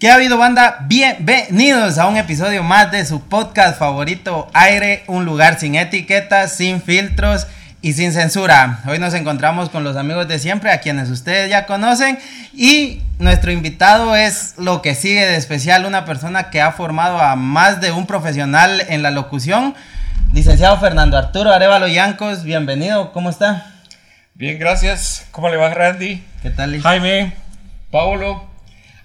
¿Qué ha habido banda? Bienvenidos a un episodio más de su podcast favorito Aire, un lugar sin etiquetas, sin filtros y sin censura. Hoy nos encontramos con los amigos de siempre, a quienes ustedes ya conocen, y nuestro invitado es lo que sigue de especial, una persona que ha formado a más de un profesional en la locución, licenciado Fernando Arturo Arevalo Yancos, bienvenido, ¿cómo está? Bien, gracias. ¿Cómo le va Randy? ¿Qué tal? Jaime, Paulo,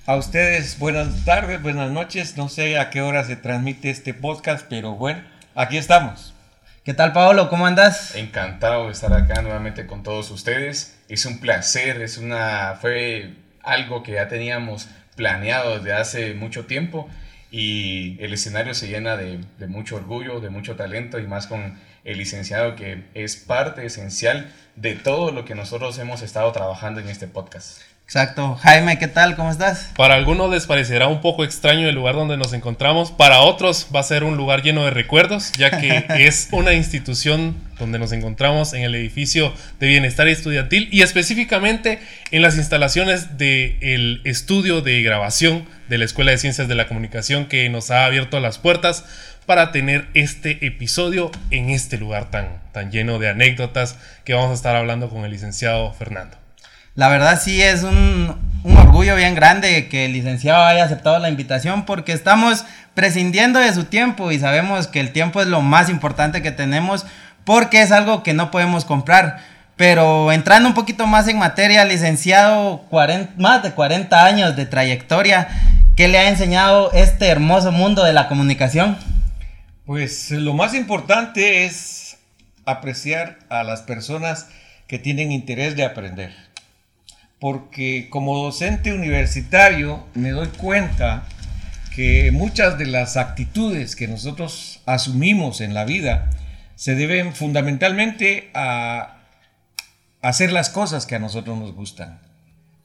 a ustedes buenas tardes, buenas noches. No sé a qué hora se transmite este podcast, pero bueno, aquí estamos. ¿Qué tal, Paolo? ¿Cómo andas? Encantado de estar acá nuevamente con todos ustedes. Es un placer, es una fue algo que ya teníamos planeado desde hace mucho tiempo y el escenario se llena de, de mucho orgullo, de mucho talento y más con el licenciado que es parte esencial de todo lo que nosotros hemos estado trabajando en este podcast. Exacto. Jaime, ¿qué tal? ¿Cómo estás? Para algunos les parecerá un poco extraño el lugar donde nos encontramos, para otros va a ser un lugar lleno de recuerdos, ya que es una institución donde nos encontramos en el edificio de bienestar estudiantil y específicamente en las instalaciones del estudio de grabación de la Escuela de Ciencias de la Comunicación que nos ha abierto las puertas para tener este episodio en este lugar tan, tan lleno de anécdotas que vamos a estar hablando con el licenciado Fernando. La verdad sí es un, orgullo bien grande que el licenciado haya aceptado la invitación porque estamos prescindiendo de su tiempo y sabemos que el tiempo es lo más importante que tenemos porque es algo que no podemos comprar. Pero entrando un poquito más en materia, licenciado, más de 40 años de trayectoria, ¿qué le ha enseñado este hermoso mundo de la comunicación? Pues lo más importante es apreciar a las personas que tienen interés de aprender porque como docente universitario me doy cuenta que muchas de las actitudes que nosotros asumimos en la vida se deben fundamentalmente a hacer las cosas que a nosotros nos gustan.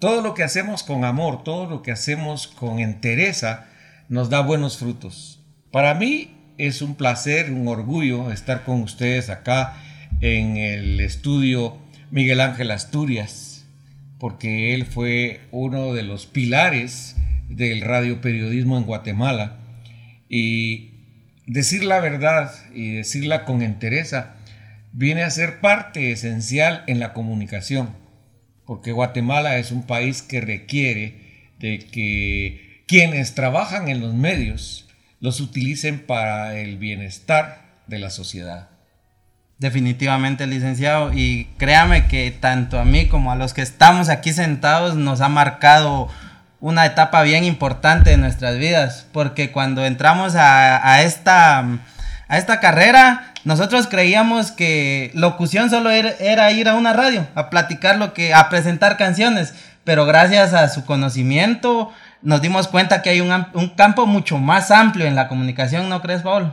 Todo lo que hacemos con amor, todo lo que hacemos con entereza, nos da buenos frutos. Para mí es un placer, un orgullo estar con ustedes acá en el estudio Miguel Ángel Asturias porque él fue uno de los pilares del radioperiodismo en Guatemala. Y decir la verdad y decirla con entereza viene a ser parte esencial en la comunicación, porque Guatemala es un país que requiere de que quienes trabajan en los medios los utilicen para el bienestar de la sociedad. Definitivamente, licenciado. Y créame que tanto a mí como a los que estamos aquí sentados nos ha marcado una etapa bien importante de nuestras vidas. Porque cuando entramos a, esta, a esta carrera, nosotros creíamos que locución solo era, ir a una radio, a platicar lo que, a presentar canciones. Pero gracias a su conocimiento, nos dimos cuenta que hay un, campo mucho más amplio en la comunicación, ¿no crees, Paul?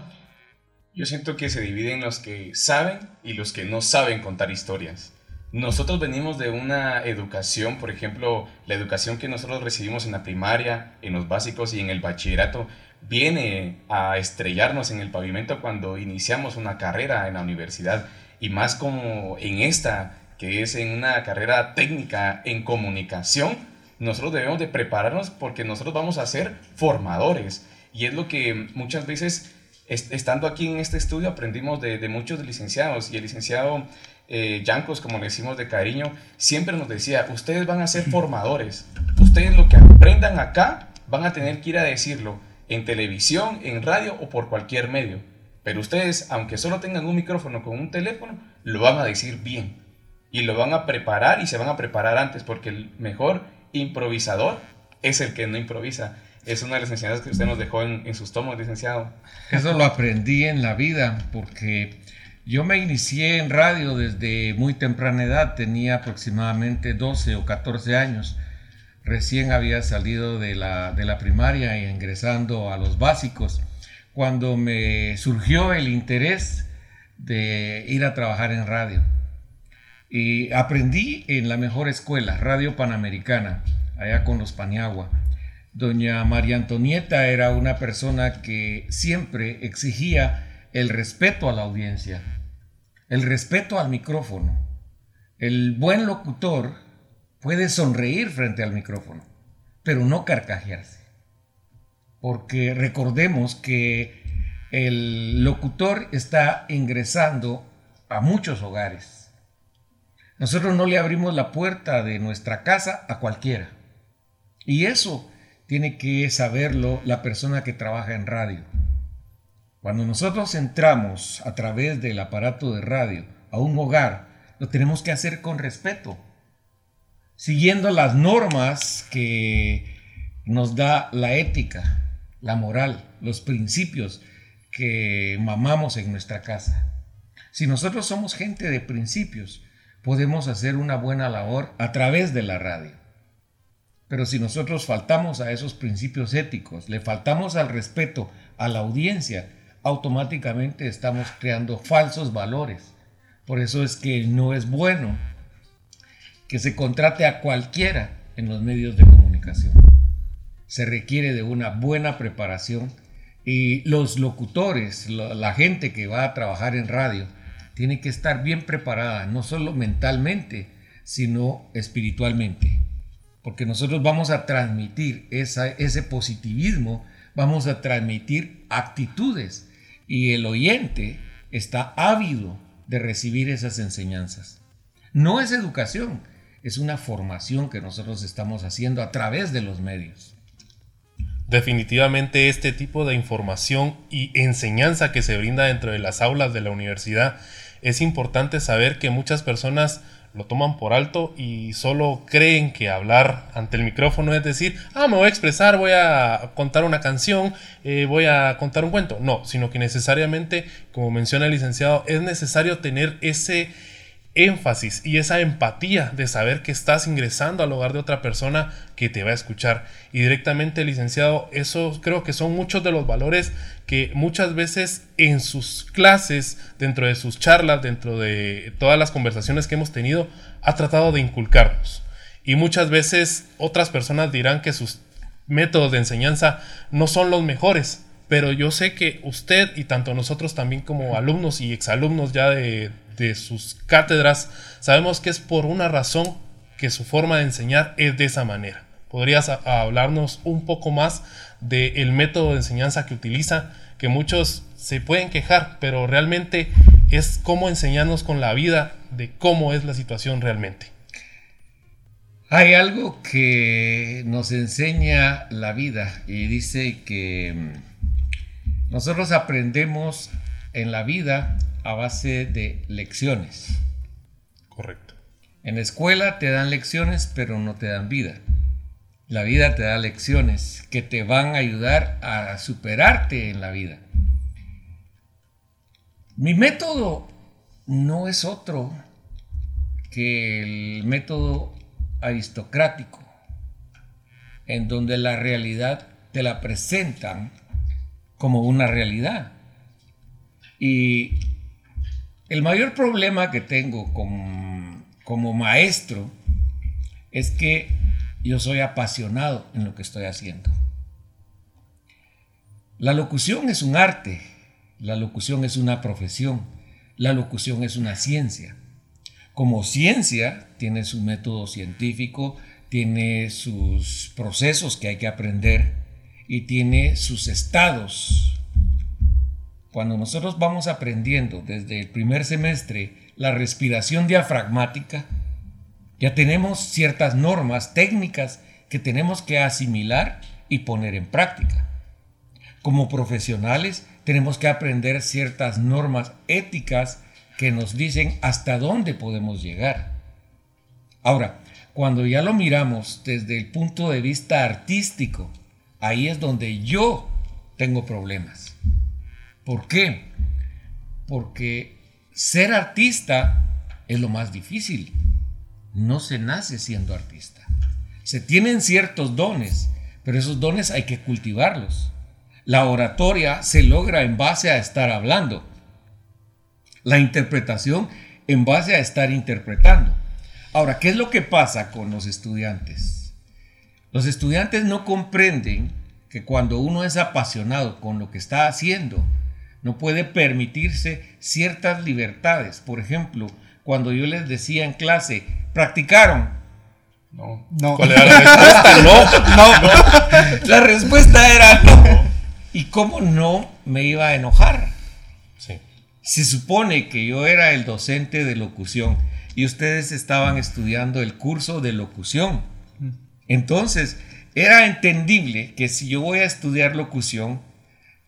Yo siento que se dividen los que saben y los que no saben contar historias. Nosotros venimos de una educación, por ejemplo, la educación que nosotros recibimos en la primaria, en los básicos y en el bachillerato, viene a estrellarnos en el pavimento cuando iniciamos una carrera en la universidad y más como en esta, que es en una carrera técnica en comunicación, nosotros debemos de prepararnos porque nosotros vamos a ser formadores y es lo que muchas veces estando aquí en este estudio aprendimos de, de muchos licenciados y el licenciado eh, Yancos, como le decimos de cariño, siempre nos decía, ustedes van a ser formadores, ustedes lo que aprendan acá van a tener que ir a decirlo en televisión, en radio o por cualquier medio. Pero ustedes, aunque solo tengan un micrófono con un teléfono, lo van a decir bien. Y lo van a preparar y se van a preparar antes, porque el mejor improvisador es el que no improvisa. Es una de las enseñanzas que usted nos dejó en, en sus tomos, licenciado. Eso lo aprendí en la vida, porque yo me inicié en radio desde muy temprana edad, tenía aproximadamente 12 o 14 años. Recién había salido de la, primaria e ingresando a los básicos, cuando me surgió el interés de ir a trabajar en radio. Y aprendí en la mejor escuela, Radio Panamericana, allá con los Paniagua. Doña María Antonieta era una persona que siempre exigía el respeto a la audiencia, el respeto al micrófono. El buen locutor puede sonreír frente al micrófono, pero no carcajearse. Porque recordemos que el locutor está ingresando a muchos hogares. Nosotros no le abrimos la puerta de nuestra casa a cualquiera. Y eso tiene que saberlo la persona que trabaja en radio. Cuando nosotros entramos a través del aparato de radio a un hogar, lo tenemos que hacer con respeto, siguiendo las normas que nos da la ética, la moral, los principios que mamamos en nuestra casa. Si nosotros somos gente de principios, podemos hacer una buena labor a través de la radio. Pero si nosotros faltamos a esos principios éticos, le faltamos al respeto a la audiencia, automáticamente estamos creando falsos valores. Por eso es que no es bueno que se contrate a cualquiera en los medios de comunicación. Se requiere de una buena preparación y los locutores, la gente que va a trabajar en radio, tiene que estar bien preparada, no solo mentalmente, sino espiritualmente. Porque nosotros vamos a transmitir ese positivismo, vamos a transmitir actitudes y el oyente está ávido de recibir esas enseñanzas. No es educación, es una formación que nosotros estamos haciendo a través de los medios. Definitivamente este tipo de información y enseñanza que se brinda dentro de las aulas de la universidad es importante saber que muchas personas lo toman por alto y solo creen que hablar ante el micrófono es decir, ah, me voy a expresar, voy a contar una canción, eh, voy a contar un cuento. No, sino que necesariamente, como menciona el licenciado, es necesario tener ese énfasis y esa empatía de saber que estás ingresando al hogar de otra persona que te va a escuchar. Y directamente, licenciado, eso creo que son muchos de los valores que muchas veces en sus clases, dentro de sus charlas, dentro de todas las conversaciones que hemos tenido, ha tratado de inculcarnos. Y muchas veces otras personas dirán que sus métodos de enseñanza no son los mejores, pero yo sé que usted y tanto nosotros también como alumnos y exalumnos ya de, de sus cátedras, sabemos que es por una razón que su forma de enseñar es de esa manera. ¿Podrías hablarnos un poco más del método de enseñanza que utiliza? Que muchos se pueden quejar, pero realmente es cómo enseñarnos con la vida de cómo es la situación realmente. Hay algo que nos enseña la vida y dice que mm, nosotros aprendemos en la vida a base de lecciones. Correcto. En la escuela te dan lecciones, pero no te dan vida. La vida te da lecciones que te van a ayudar a superarte en la vida. Mi método no es otro que el método aristocrático, en donde la realidad te la presentan como una realidad. Y el mayor problema que tengo con como maestro es que yo soy apasionado en lo que estoy haciendo. La locución es un arte, la locución es una profesión, la locución es una ciencia. Como ciencia tiene su método científico, tiene sus procesos que hay que aprender y tiene sus estados. Cuando nosotros vamos aprendiendo desde el primer semestre la respiración diafragmática, ya tenemos ciertas normas técnicas que tenemos que asimilar y poner en práctica. Como profesionales tenemos que aprender ciertas normas éticas que nos dicen hasta dónde podemos llegar. Ahora, cuando ya lo miramos desde el punto de vista artístico, ahí es donde yo tengo problemas. ¿Por qué? Porque ser artista es lo más difícil no se nace siendo artista. Se tienen ciertos dones, pero esos dones hay que cultivarlos. La oratoria se logra en base a estar hablando. La interpretación en base a estar interpretando. Ahora, ¿qué es lo que pasa con los estudiantes? Los estudiantes no comprenden que cuando uno es apasionado con lo que está haciendo, no puede permitirse ciertas libertades. Por ejemplo, cuando yo les decía en clase, ¿practicaron? No. No. ¿Cuál era la respuesta? No. No. La respuesta era no. ¿Y cómo no me iba a enojar? Sí. Se supone que yo era el docente de locución y ustedes estaban estudiando el curso de locución. Entonces, era entendible que si yo voy a estudiar locución,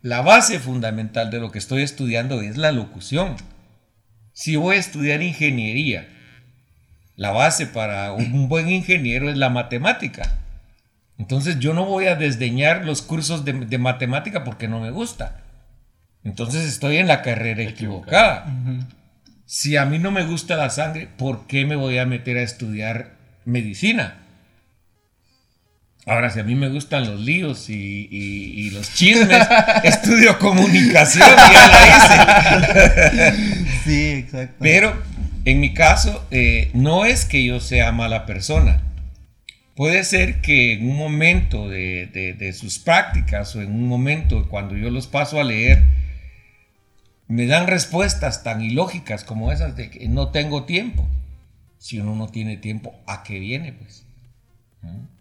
la base fundamental de lo que estoy estudiando es la locución. Si voy a estudiar ingeniería, la base para un buen ingeniero es la matemática. Entonces yo no voy a desdeñar los cursos de, de matemática porque no me gusta. Entonces estoy en la carrera equivocada. Si a mí no me gusta la sangre, ¿por qué me voy a meter a estudiar medicina? Ahora, si a mí me gustan los líos y, y- y los chismes, estudio comunicación y ya la hice. Sí, exacto. Pero en mi caso, eh, no es que yo sea mala persona. Puede ser que en un momento de, de- de sus prácticas o en un momento cuando yo los paso a leer, me dan respuestas tan ilógicas como esas de que no tengo tiempo. Si uno no tiene tiempo, ¿a qué viene? Pues. ¿Mm?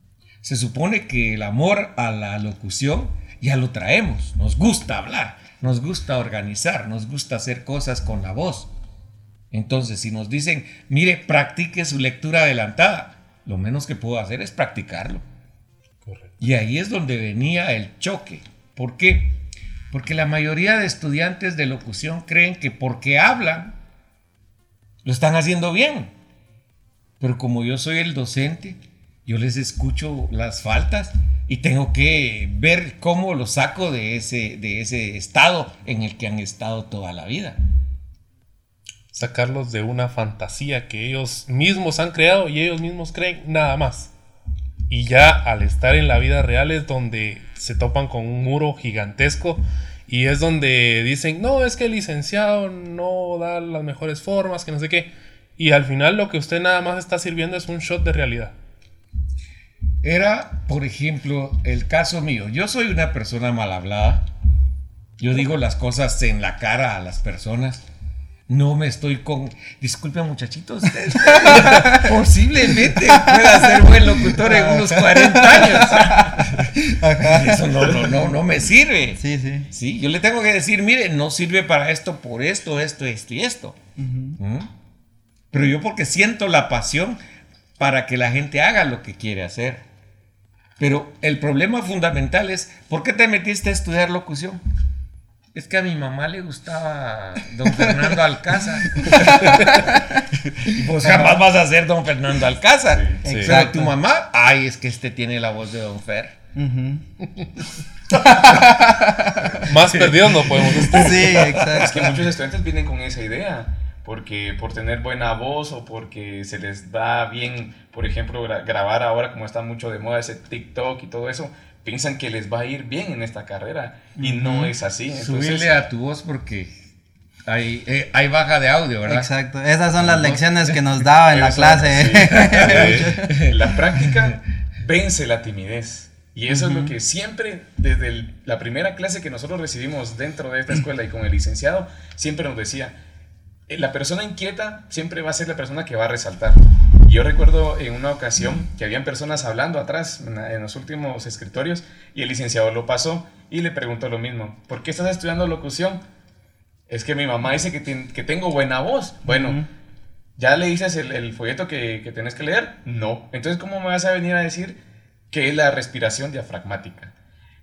Se supone que el amor a la locución ya lo traemos. Nos gusta hablar, nos gusta organizar, nos gusta hacer cosas con la voz. Entonces, si nos dicen, mire, practique su lectura adelantada, lo menos que puedo hacer es practicarlo. Correcto. Y ahí es donde venía el choque. ¿Por qué? Porque la mayoría de estudiantes de locución creen que porque hablan, lo están haciendo bien. Pero como yo soy el docente, yo les escucho las faltas y tengo que ver cómo los saco de ese, de ese estado en el que han estado toda la vida. Sacarlos de una fantasía que ellos mismos han creado y ellos mismos creen nada más. Y ya al estar en la vida real es donde se topan con un muro gigantesco y es donde dicen, no, es que el licenciado no da las mejores formas, que no sé qué. Y al final lo que usted nada más está sirviendo es un shot de realidad. Era, por ejemplo, el caso mío. Yo soy una persona mal hablada. Yo digo las cosas en la cara a las personas. No me estoy con... Disculpen muchachitos, posiblemente pueda ser buen locutor en unos 40 años. Eso no, no, no, no me sirve. Sí, sí. Sí, yo le tengo que decir, mire, no sirve para esto por esto, esto, esto y esto. ¿Mm? Pero yo porque siento la pasión para que la gente haga lo que quiere hacer. Pero el problema fundamental es, ¿por qué te metiste a estudiar locución? Es que a mi mamá le gustaba don Fernando Alcázar. Y pues jamás vas a ser don Fernando Alcázar. Sí, sí. Pero tu mamá, ay, es que este tiene la voz de don Fer. Más perdidos no podemos estar. Sí, Es exacto. que muchos estudiantes vienen con esa idea, porque por tener buena voz o porque se les da bien, por ejemplo, gra- grabar ahora como está mucho de moda ese TikTok y todo eso, piensan que les va a ir bien en esta carrera y no es así. Entonces, Subirle a tu voz porque hay, eh, hay baja de audio, ¿verdad? Exacto, esas son las lecciones que nos daba en la clase. sí. Eh, la práctica vence la timidez. Y eso es lo que siempre, desde el- la primera clase que nosotros recibimos dentro de esta escuela y con el licenciado, siempre nos decía, la persona inquieta siempre va a ser la persona que va a resaltar. Yo recuerdo en una ocasión que habían personas hablando atrás en, los últimos escritorios y el licenciado lo pasó y le preguntó lo mismo, ¿por qué estás estudiando locución? Es que mi mamá dice que, que tengo buena voz. Bueno. ¿Ya le dices el, el folleto que, que tenés que leer? No. Entonces, ¿cómo me vas a venir a decir que es la respiración diafragmática?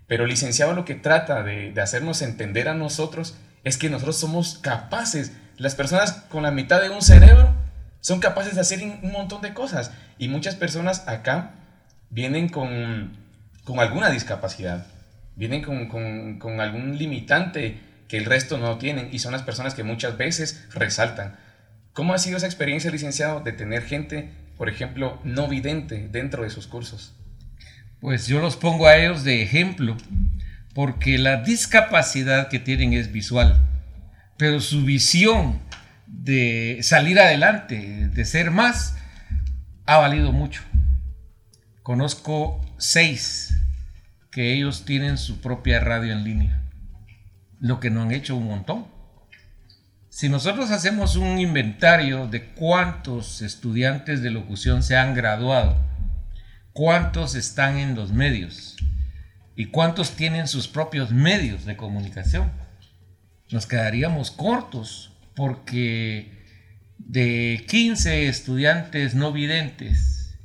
Pero licenciado lo que trata de, de hacernos entender a nosotros es que nosotros somos capaces, las personas con la mitad de un cerebro son capaces de hacer un montón de cosas. Y muchas personas acá vienen con, con alguna discapacidad, vienen con, con- con algún limitante que el resto no tienen y son las personas que muchas veces resaltan. ¿Cómo ha sido esa experiencia, licenciado, de tener gente, por ejemplo, no vidente dentro de sus cursos? Pues yo los pongo a ellos de ejemplo, porque la discapacidad que tienen es visual, pero su visión de salir adelante, de ser más, ha valido mucho. Conozco seis que ellos tienen su propia radio en línea, lo que no han hecho un montón. Si nosotros hacemos un inventario de cuántos estudiantes de locución se han graduado, cuántos están en los medios y cuántos tienen sus propios medios de comunicación. Nos quedaríamos cortos porque de 15 estudiantes no videntes,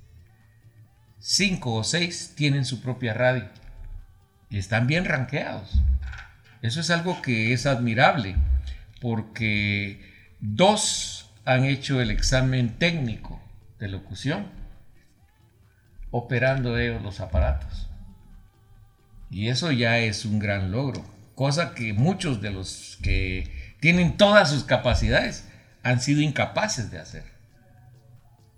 5 o 6 tienen su propia radio y están bien ranqueados. Eso es algo que es admirable porque dos han hecho el examen técnico de locución operando ellos los aparatos. Y eso ya es un gran logro, cosa que muchos de los que tienen todas sus capacidades han sido incapaces de hacer.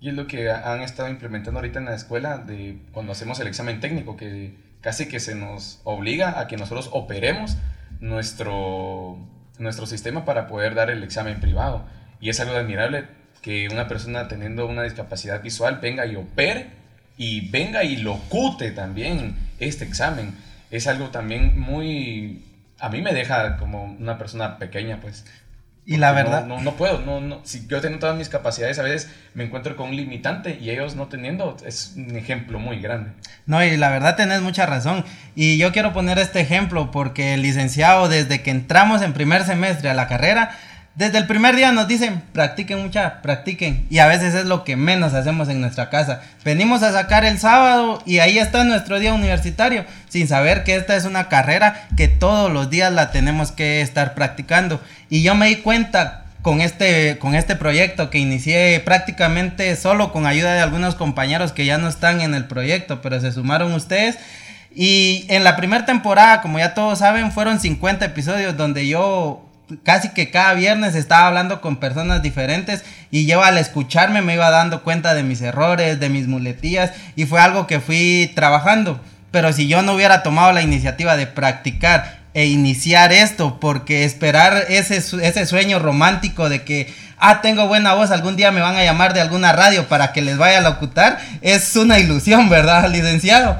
Y es lo que han estado implementando ahorita en la escuela de cuando hacemos el examen técnico, que casi que se nos obliga a que nosotros operemos nuestro, nuestro sistema para poder dar el examen privado. Y es algo admirable que una persona teniendo una discapacidad visual venga y opere y venga y locute también este examen. Es algo también muy... A mí me deja como una persona pequeña, pues. Y la verdad, No, no, no puedo, no, no. Si yo tengo todas mis capacidades, a veces me encuentro con un limitante y ellos no teniendo, es un ejemplo muy grande. No, y la verdad tenés mucha razón. Y yo quiero poner este ejemplo porque el licenciado, desde que entramos en primer semestre a la carrera, desde el primer día nos dicen, practiquen mucha, practiquen. Y a veces es lo que menos hacemos en nuestra casa. Venimos a sacar el sábado y ahí está nuestro día universitario, sin saber que esta es una carrera que todos los días la tenemos que estar practicando. Y yo me di cuenta con este, con este proyecto que inicié prácticamente solo con ayuda de algunos compañeros que ya no están en el proyecto, pero se sumaron ustedes. Y en la primera temporada, como ya todos saben, fueron 50 episodios donde yo casi que cada viernes estaba hablando con personas diferentes y yo al escucharme me iba dando cuenta de mis errores, de mis muletillas y fue algo que fui trabajando. Pero si yo no hubiera tomado la iniciativa de practicar e iniciar esto, porque esperar ese, ese sueño romántico de que, ah, tengo buena voz, algún día me van a llamar de alguna radio para que les vaya a locutar, es una ilusión, ¿verdad, licenciado?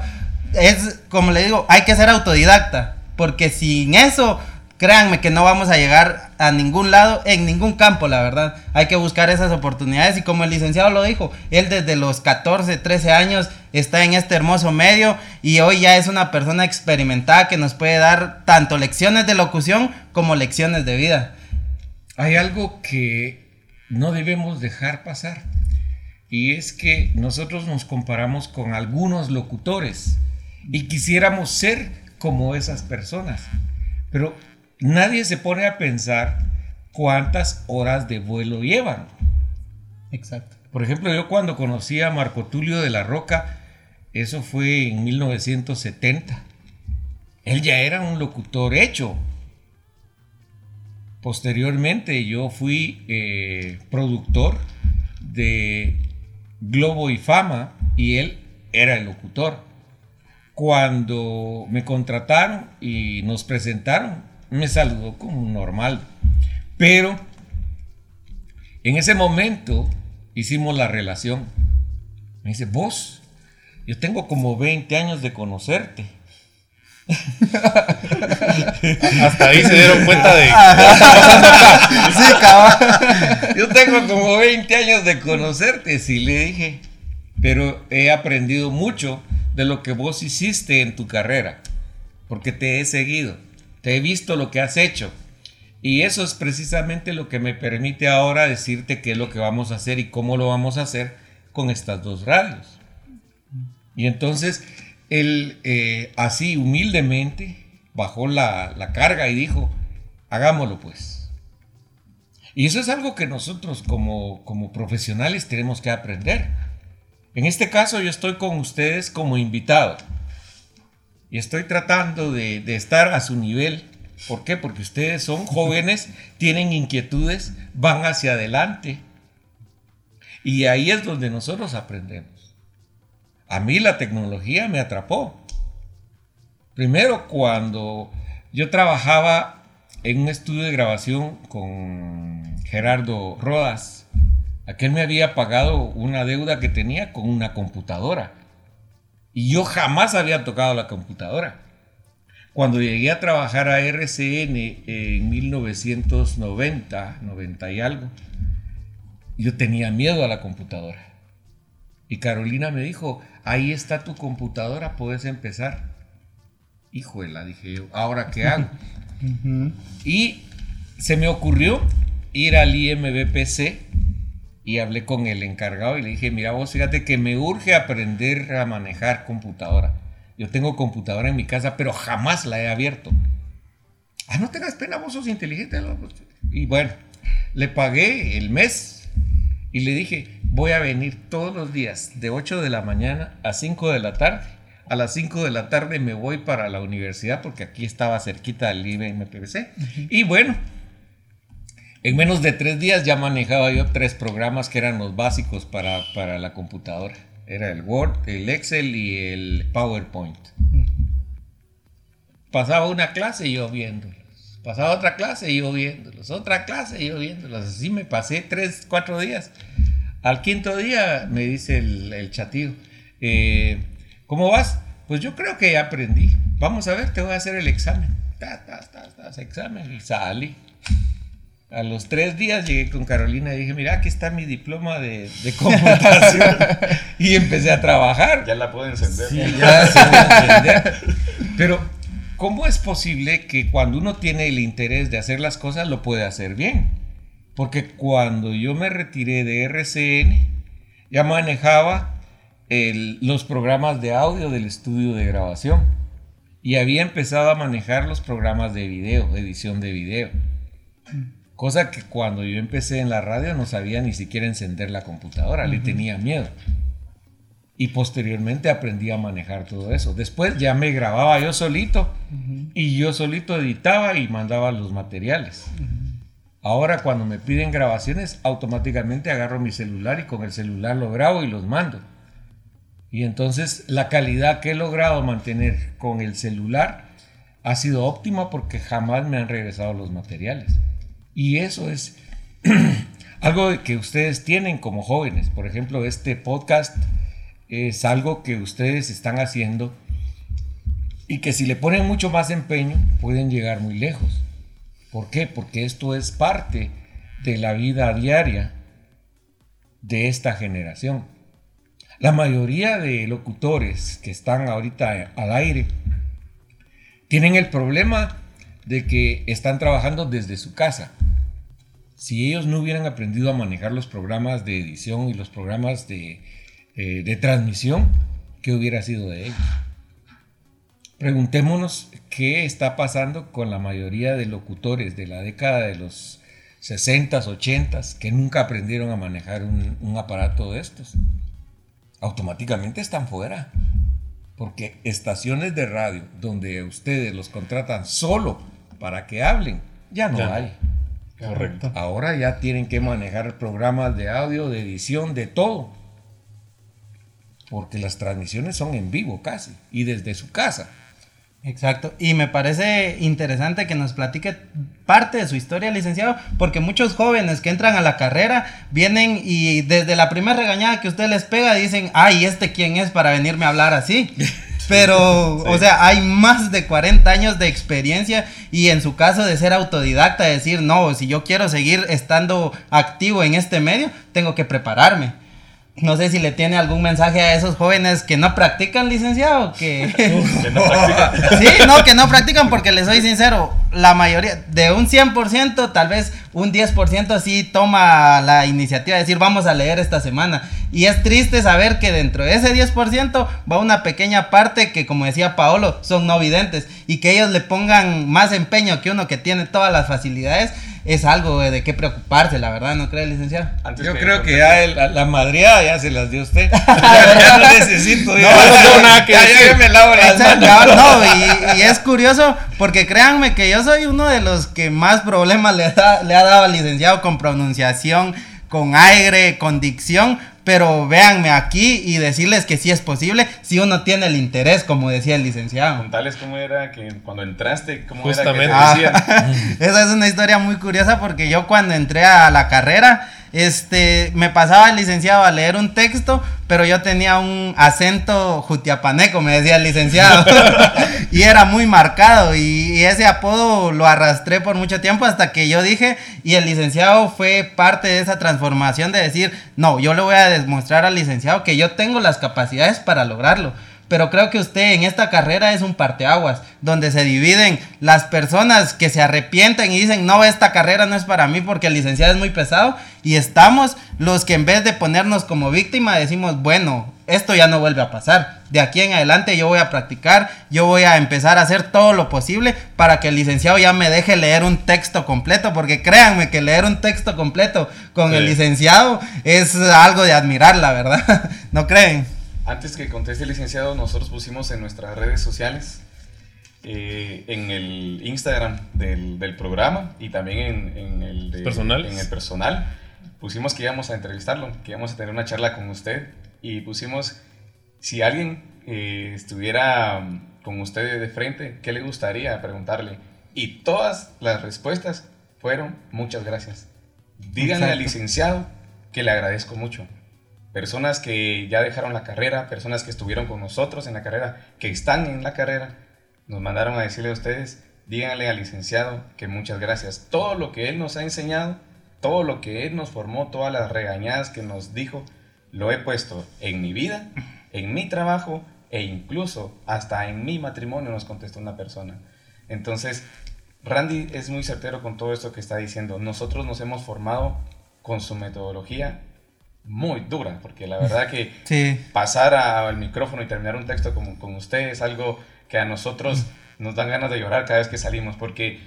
Es, como le digo, hay que ser autodidacta, porque sin eso, créanme que no vamos a llegar a ningún lado, en ningún campo, la verdad. Hay que buscar esas oportunidades y como el licenciado lo dijo, él desde los 14, 13 años está en este hermoso medio y hoy ya es una persona experimentada que nos puede dar tanto lecciones de locución como lecciones de vida. Hay algo que no debemos dejar pasar y es que nosotros nos comparamos con algunos locutores y quisiéramos ser como esas personas, pero nadie se pone a pensar cuántas horas de vuelo llevan. Exacto. Por ejemplo, yo cuando conocí a Marco Tulio de la Roca, eso fue en 1970. Él ya era un locutor hecho. Posteriormente yo fui eh, productor de Globo y Fama y él era el locutor. Cuando me contrataron y nos presentaron, me saludó como normal. Pero en ese momento hicimos la relación. Me dice, vos, yo tengo como 20 años de conocerte. Hasta ahí se dieron cuenta de. sí, cabrón. Yo tengo como 20 años de conocerte, sí le dije. Pero he aprendido mucho de lo que vos hiciste en tu carrera. Porque te he seguido. Te he visto lo que has hecho. Y eso es precisamente lo que me permite ahora decirte qué es lo que vamos a hacer y cómo lo vamos a hacer con estas dos radios. Y entonces él eh, así humildemente bajó la, la carga y dijo, hagámoslo pues. Y eso es algo que nosotros como, como profesionales tenemos que aprender. En este caso yo estoy con ustedes como invitado y estoy tratando de, estar a su nivel. ¿Por qué? Porque ustedes son jóvenes, tienen inquietudes, van hacia adelante. Y ahí es donde nosotros aprendemos. A mí la tecnología me atrapó. Primero cuando yo trabajaba en un estudio de grabación con Gerardo Rodas, aquel me había pagado una deuda que tenía con una computadora. Y yo jamás había tocado la computadora. Cuando llegué a trabajar a RCN en 1990, 90 y algo, yo tenía miedo a la computadora. Y Carolina me dijo, ahí está tu computadora, puedes empezar. Híjole, dije yo, ¿ahora qué hago? Y se me ocurrió ir al IMBPC y hablé con el encargado y le dije, mira vos, fíjate que me urge aprender a manejar computadora. Yo tengo computadora en mi casa, pero jamás la he abierto. Ah, no tengas pena, vos sos inteligente. Y bueno, le pagué el mes y le dije, voy a venir todos los días de 8 de la mañana a 5 de la tarde. A las 5 de la tarde me voy para la universidad porque aquí estaba cerquita del IBM-PVC. Y bueno, en menos de tres días ya manejaba yo tres programas que eran los básicos para, para la computadora. Era el Word, el Excel y el PowerPoint. Pasaba una clase y yo viéndolos. Pasaba otra clase y yo viéndolos. Otra clase y yo viéndolos. Así me pasé tres, cuatro días. Al quinto día me dice el, el chatío, eh, ¿cómo vas? Pues yo creo que ya aprendí. Vamos a ver, te voy a hacer el examen. Ta, ta, ta, ta, examen y salí. A los tres días llegué con Carolina y dije, mira, aquí está mi diploma de, de computación. y empecé a trabajar. Ya la puedo encender. Sí, ya se encender. Pero, ¿cómo es posible que cuando uno tiene el interés de hacer las cosas, lo puede hacer bien? Porque cuando yo me retiré de RCN, ya manejaba el, los programas de audio del estudio de grabación. Y había empezado a manejar los programas de video, edición de video. Cosa que cuando yo empecé en la radio no sabía ni siquiera encender la computadora, le tenía miedo. Y posteriormente aprendí a manejar todo eso. Después ya me grababa yo solito y yo solito editaba y mandaba los materiales. Ahora cuando me piden grabaciones, automáticamente agarro mi celular y con el celular lo grabo y los mando. Y entonces la calidad que he logrado mantener con el celular ha sido óptima porque jamás me han regresado los materiales. Y eso es algo que ustedes tienen como jóvenes. Por ejemplo, este podcast es algo que ustedes están haciendo y que si le ponen mucho más empeño pueden llegar muy lejos. ¿Por qué? Porque esto es parte de la vida diaria de esta generación. La mayoría de locutores que están ahorita al aire tienen el problema de que están trabajando desde su casa. Si ellos no hubieran aprendido a manejar los programas de edición y los programas de, eh, de transmisión, ¿qué hubiera sido de ellos? Preguntémonos qué está pasando con la mayoría de locutores de la década de los 60s, 80s, que nunca aprendieron a manejar un, un aparato de estos. Automáticamente están fuera. Porque estaciones de radio donde ustedes los contratan solo para que hablen, ya no Ya. hay. Correcto. Ahora ya tienen que manejar programas de audio, de edición, de todo. Porque las transmisiones son en vivo casi y desde su casa. Exacto, y me parece interesante que nos platique parte de su historia, licenciado, porque muchos jóvenes que entran a la carrera vienen y desde la primera regañada que usted les pega dicen, ay, ¿este quién es para venirme a hablar así? Pero, o sea, hay más de 40 años de experiencia y en su caso de ser autodidacta, decir, no, si yo quiero seguir estando activo en este medio, tengo que prepararme. No sé si le tiene algún mensaje a esos jóvenes que no practican, licenciado, que... que no practican. sí, no, que no practican porque les soy sincero, la mayoría, de un 100%, tal vez un 10% sí toma la iniciativa de decir, vamos a leer esta semana. Y es triste saber que dentro de ese 10% va una pequeña parte que, como decía Paolo, son no videntes y que ellos le pongan más empeño que uno que tiene todas las facilidades es algo de qué preocuparse, la verdad, ¿no cree, licenciado? Yo creo que ya la, la, madreada ya se las dio usted. ya, no necesito. Ya, no, nada que ya, me lavo las manos. No, y, y, es curioso porque créanme que yo soy uno de los que más problemas le, da, le ha dado al licenciado con pronunciación, con aire, con dicción, pero véanme aquí y decirles que sí es posible si uno tiene el interés, como decía el licenciado. Contarles cómo era que cuando entraste, cómo era que ah, Esa es una historia muy curiosa porque yo cuando entré a la carrera, este, me pasaba el licenciado a leer un texto, pero yo tenía un acento jutiapaneco, me decía el licenciado, y era muy marcado, y, ese apodo lo arrastré por mucho tiempo hasta que yo dije, y el licenciado fue parte de esa transformación de decir, no, yo le voy a demostrar al licenciado que yo tengo las capacidades para lograrlo pero creo que usted en esta carrera es un parteaguas, donde se dividen las personas que se arrepienten y dicen, no, esta carrera no es para mí porque el licenciado es muy pesado, y estamos los que en vez de ponernos como víctima decimos, bueno, esto ya no vuelve a pasar, de aquí en adelante yo voy a practicar, yo voy a empezar a hacer todo lo posible para que el licenciado ya me deje leer un texto completo, porque créanme que leer un texto completo con el licenciado es algo de admirar, la verdad, ¿no creen? Antes que conteste el licenciado, nosotros pusimos en nuestras redes sociales, eh, en el Instagram del, programa y también en, el personal. en el personal, pusimos que íbamos a entrevistarlo, que íbamos a tener una charla con usted y pusimos si alguien eh, estuviera con usted de frente, ¿qué le gustaría preguntarle? Y todas las respuestas fueron muchas gracias. Díganle al licenciado que le agradezco mucho personas que ya dejaron la carrera, personas que estuvieron con nosotros en la carrera, que están en la carrera, nos mandaron a decirle a ustedes, díganle al licenciado que muchas gracias. Todo lo que él nos ha enseñado, todo lo que él nos formó, todas las regañadas que nos dijo, lo he puesto en mi vida, en mi trabajo e incluso hasta en mi matrimonio, nos contestó una persona. Entonces, Randy es muy certero con todo esto que está diciendo. Nosotros nos hemos formado con su metodología muy dura, porque la verdad que pasar al micrófono y terminar un texto con, con usted es algo que a nosotros nos dan ganas de llorar cada vez que salimos, porque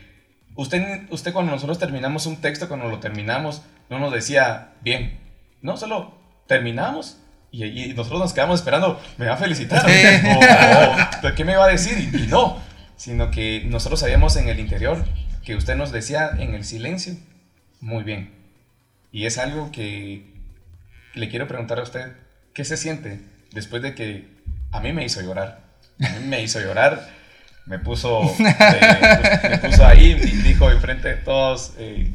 usted, usted cuando nosotros terminamos un texto, cuando lo terminamos, no nos decía, bien, no, solo terminamos y, nosotros nos quedamos esperando, me va a felicitar, o, ¿qué me va a decir? Y, y no, sino que nosotros sabíamos en el interior que usted nos decía en el silencio, muy bien. Y es algo que le quiero preguntar a usted, ¿qué se siente después de que a mí me hizo llorar? A mí me hizo llorar, me puso, eh, me puso ahí y dijo enfrente de todos, eh,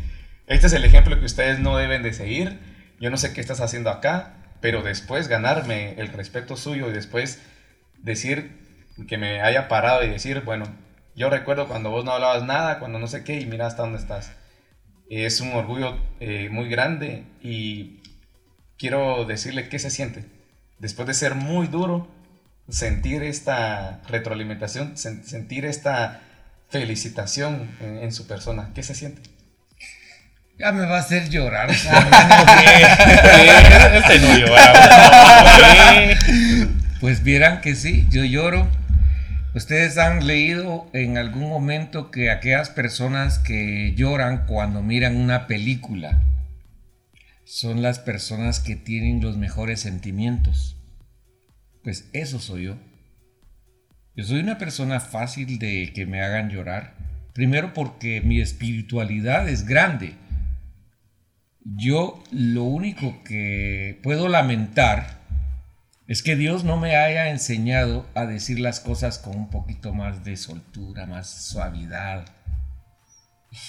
este es el ejemplo que ustedes no deben de seguir, yo no sé qué estás haciendo acá, pero después ganarme el respeto suyo y después decir que me haya parado y decir, bueno, yo recuerdo cuando vos no hablabas nada, cuando no sé qué, y mira hasta dónde estás. Es un orgullo eh, muy grande y quiero decirle qué se siente. Después de ser muy duro, sentir esta retroalimentación, sentir esta felicitación en, su persona. ¿Qué se siente? Ya me va a hacer llorar. pues vieran que sí, yo lloro. Ustedes han leído en algún momento que aquellas personas que lloran cuando miran una película, son las personas que tienen los mejores sentimientos. Pues eso soy yo. Yo soy una persona fácil de que me hagan llorar. Primero porque mi espiritualidad es grande. Yo lo único que puedo lamentar es que Dios no me haya enseñado a decir las cosas con un poquito más de soltura, más suavidad.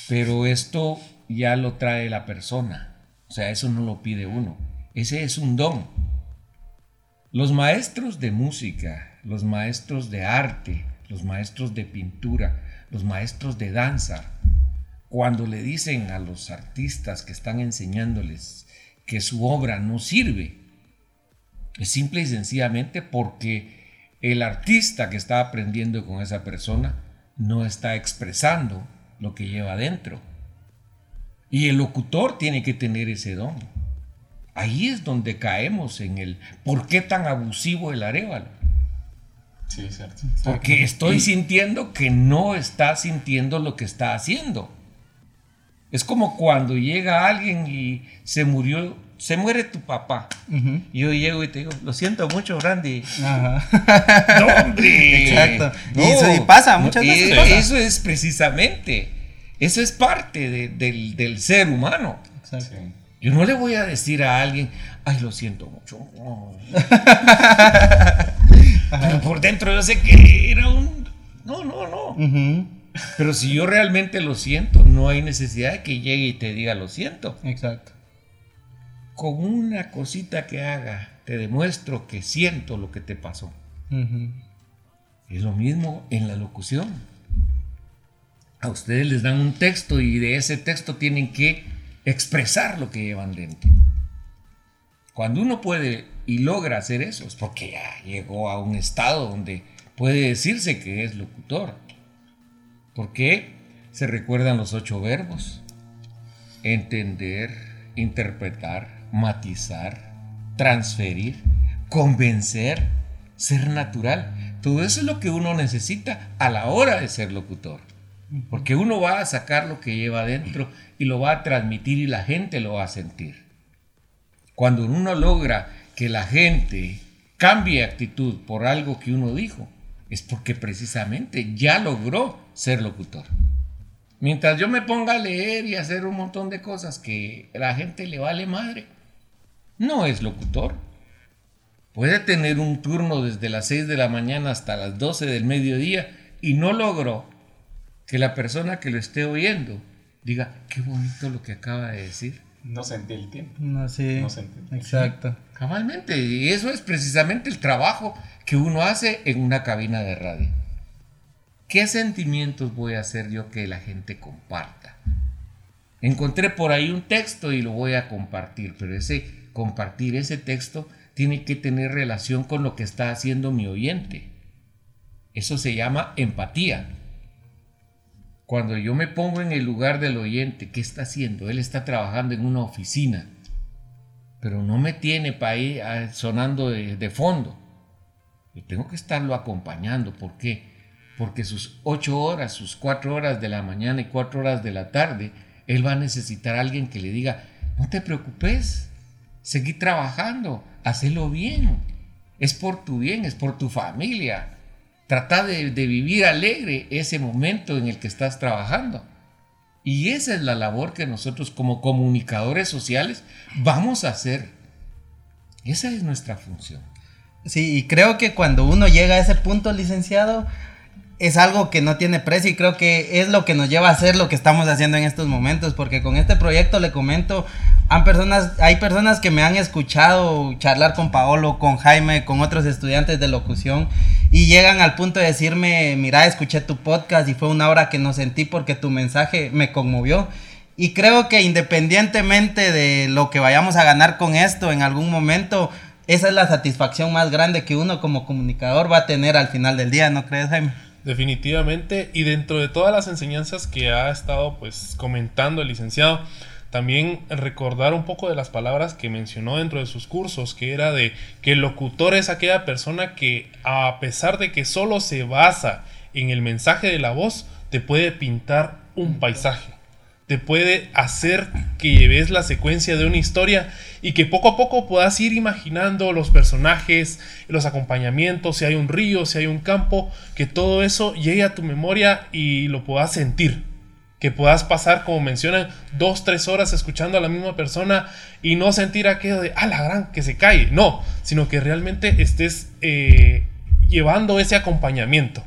Pero esto ya lo trae la persona. O sea, eso no lo pide uno. Ese es un don. Los maestros de música, los maestros de arte, los maestros de pintura, los maestros de danza, cuando le dicen a los artistas que están enseñándoles que su obra no sirve, es simple y sencillamente porque el artista que está aprendiendo con esa persona no está expresando lo que lleva adentro. Y el locutor tiene que tener ese don. Ahí es donde caemos en el ¿por qué tan abusivo el arévalo? Sí, cierto. Porque estoy sintiendo que no está sintiendo lo que está haciendo. Es como cuando llega alguien y se murió, se muere tu papá. Y yo llego y te digo, lo siento mucho, Randy. Ajá. No, hombre. Exacto. No, y eso y pasa, muchas no, veces eh, pasa. Eso es precisamente, eso es parte de- del, del ser humano. Exacto. Sí. Yo no le voy a decir a alguien, ay, lo siento mucho. No. Pero por dentro yo sé que era un... No, no, no. Pero si yo realmente lo siento, no hay necesidad de que llegue y te diga lo siento. Exacto. Con una cosita que haga, te demuestro que siento lo que te pasó. Es lo mismo en la locución. A ustedes les dan un texto y de ese texto tienen que expresar lo que llevan dentro. Cuando uno puede y logra hacer eso es porque ya llegó a un estado donde puede decirse que es locutor. Porque se recuerdan los ocho verbos. Entender, interpretar, matizar, transferir, convencer, ser natural. Todo eso es lo que uno necesita a la hora de ser locutor. Porque uno va a sacar lo que lleva adentro y lo va a transmitir y la gente lo va a sentir. Cuando uno logra que la gente cambie actitud por algo que uno dijo, es porque precisamente ya logró ser locutor. Mientras yo me ponga a leer y hacer un montón de cosas que la gente le vale madre, no es locutor. Puede tener un turno desde las 6 de la mañana hasta las 12 del mediodía y no logró que la persona que lo esté oyendo diga, qué bonito lo que acaba de decir. No sentí el tiempo. No, sí. No se entiende. Exacto. Cabalmente, y eso es precisamente el trabajo que uno hace en una cabina de radio. ¿Qué sentimientos voy a hacer yo que la gente comparta? Encontré por ahí un texto y lo voy a compartir, pero ese compartir ese texto tiene que tener relación con lo que está haciendo mi oyente. Eso se llama empatía. Cuando yo me pongo en el lugar del oyente, ¿qué está haciendo? Él está trabajando en una oficina, pero no me tiene para ir ah, sonando de, de fondo. Yo tengo que estarlo acompañando. ¿Por qué? Porque sus ocho horas, sus cuatro horas de la mañana y cuatro horas de la tarde, él va a necesitar a alguien que le diga, no te preocupes, seguí trabajando, hacelo bien. Es por tu bien, es por tu familia. Trata de, de vivir alegre ese momento en el que estás trabajando. Y esa es la labor que nosotros como comunicadores sociales vamos a hacer. Esa es nuestra función. Sí, y creo que cuando uno llega a ese punto, licenciado, es algo que no tiene precio y creo que es lo que nos lleva a hacer lo que estamos haciendo en estos momentos, porque con este proyecto le comento, han personas, hay personas que me han escuchado charlar con Paolo, con Jaime, con otros estudiantes de locución y llegan al punto de decirme, mira, escuché tu podcast y fue una hora que no sentí porque tu mensaje me conmovió. Y creo que independientemente de lo que vayamos a ganar con esto en algún momento, esa es la satisfacción más grande que uno como comunicador va a tener al final del día, ¿no crees, Jaime? Definitivamente, y dentro de todas las enseñanzas que ha estado pues comentando el licenciado, también recordar un poco de las palabras que mencionó dentro de sus cursos, que era de que el locutor es aquella persona que a pesar de que solo se basa en el mensaje de la voz, te puede pintar un paisaje, te puede hacer que lleves la secuencia de una historia y que poco a poco puedas ir imaginando los personajes, los acompañamientos, si hay un río, si hay un campo, que todo eso llegue a tu memoria y lo puedas sentir. que puedas pasar, como mencionan, dos, tres horas escuchando a la misma persona y no sentir aquello de, ah, la gran, que se cae. No, sino que realmente estés eh, llevando ese acompañamiento,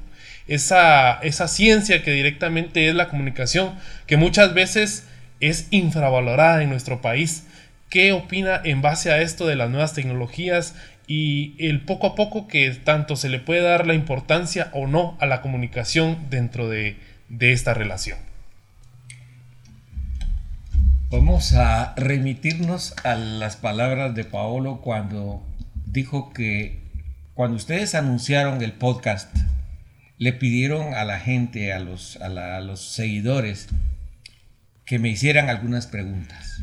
esa, esa ciencia que directamente es la comunicación, que muchas veces es infravalorada en nuestro país. ¿Qué opina en base a esto de las nuevas tecnologías y el poco a poco que tanto se le puede dar la importancia o no a la comunicación dentro de, de esta relación? Vamos a remitirnos a las palabras de Paolo cuando dijo que cuando ustedes anunciaron el podcast, le pidieron a la gente, a los, a, los seguidores, que me hicieran algunas preguntas.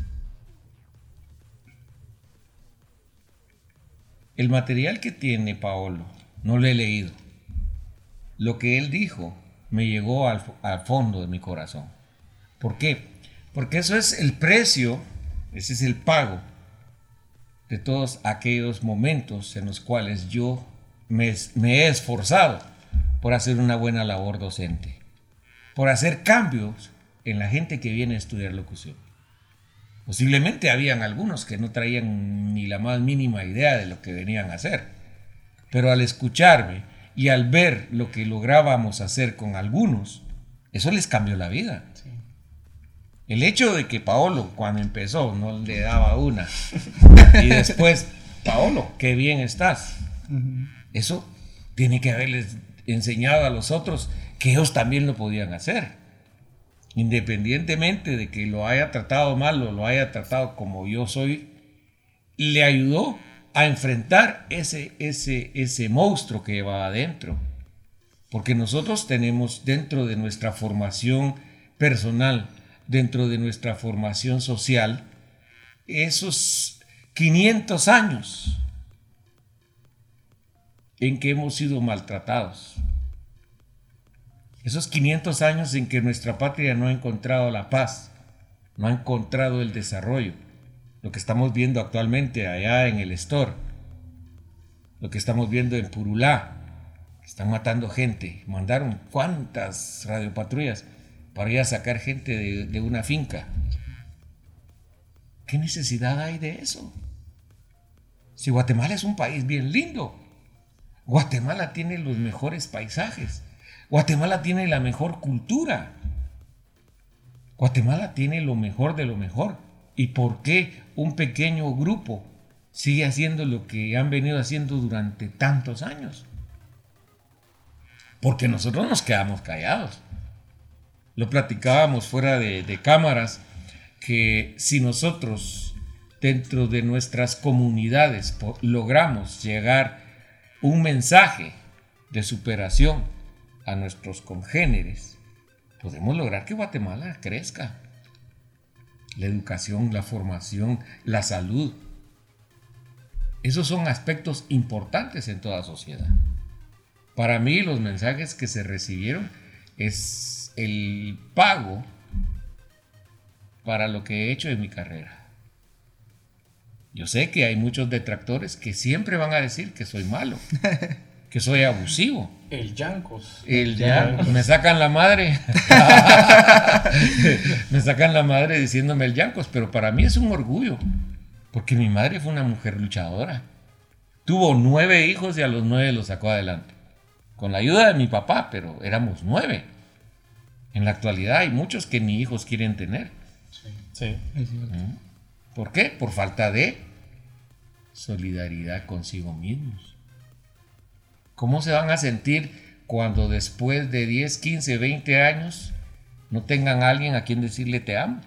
El material que tiene Paolo no lo he leído. Lo que él dijo me llegó al, fo- al fondo de mi corazón. ¿Por qué? Porque eso es el precio, ese es el pago de todos aquellos momentos en los cuales yo me he esforzado por hacer una buena labor docente, por hacer cambios en la gente que viene a estudiar locución. Posiblemente habían algunos que no traían ni la más mínima idea de lo que venían a hacer, pero al escucharme y al ver lo que lográbamos hacer con algunos, eso les cambió la vida. El hecho de que Paolo, cuando empezó, no le daba una. Y después, Paolo, qué bien estás. Eso tiene que haberles enseñado a los otros que ellos también lo podían hacer. Independientemente de que lo haya tratado mal o lo haya tratado como yo soy, le ayudó a enfrentar ese, ese, ese monstruo que llevaba adentro. Porque nosotros tenemos dentro de nuestra formación personal, dentro de nuestra formación social, esos 500 años en que hemos sido maltratados. Esos 500 años en que nuestra patria no ha encontrado la paz, no ha encontrado el desarrollo. Lo que estamos viendo actualmente allá en el Estor, lo que estamos viendo en Purulá, están matando gente. Mandaron cuántas radiopatrullas para ir a sacar gente de, de una finca. ¿Qué necesidad hay de eso? Si Guatemala es un país bien lindo, Guatemala tiene los mejores paisajes, Guatemala tiene la mejor cultura, Guatemala tiene lo mejor de lo mejor. ¿Y por qué un pequeño grupo sigue haciendo lo que han venido haciendo durante tantos años? Porque nosotros nos quedamos callados. Lo platicábamos fuera de, de cámaras, que si nosotros dentro de nuestras comunidades logramos llegar un mensaje de superación a nuestros congéneres, podemos lograr que Guatemala crezca. La educación, la formación, la salud. Esos son aspectos importantes en toda sociedad. Para mí los mensajes que se recibieron es el pago para lo que he hecho en mi carrera. Yo sé que hay muchos detractores que siempre van a decir que soy malo, que soy abusivo. El Yancos. El ya, me sacan la madre. me sacan la madre diciéndome el Yancos, pero para mí es un orgullo, porque mi madre fue una mujer luchadora. Tuvo nueve hijos y a los nueve los sacó adelante. Con la ayuda de mi papá, pero éramos nueve. En la actualidad hay muchos que ni hijos quieren tener. Sí. ¿Por qué? Por falta de solidaridad consigo mismos. ¿Cómo se van a sentir cuando después de 10, 15, 20 años no tengan a alguien a quien decirle te amo?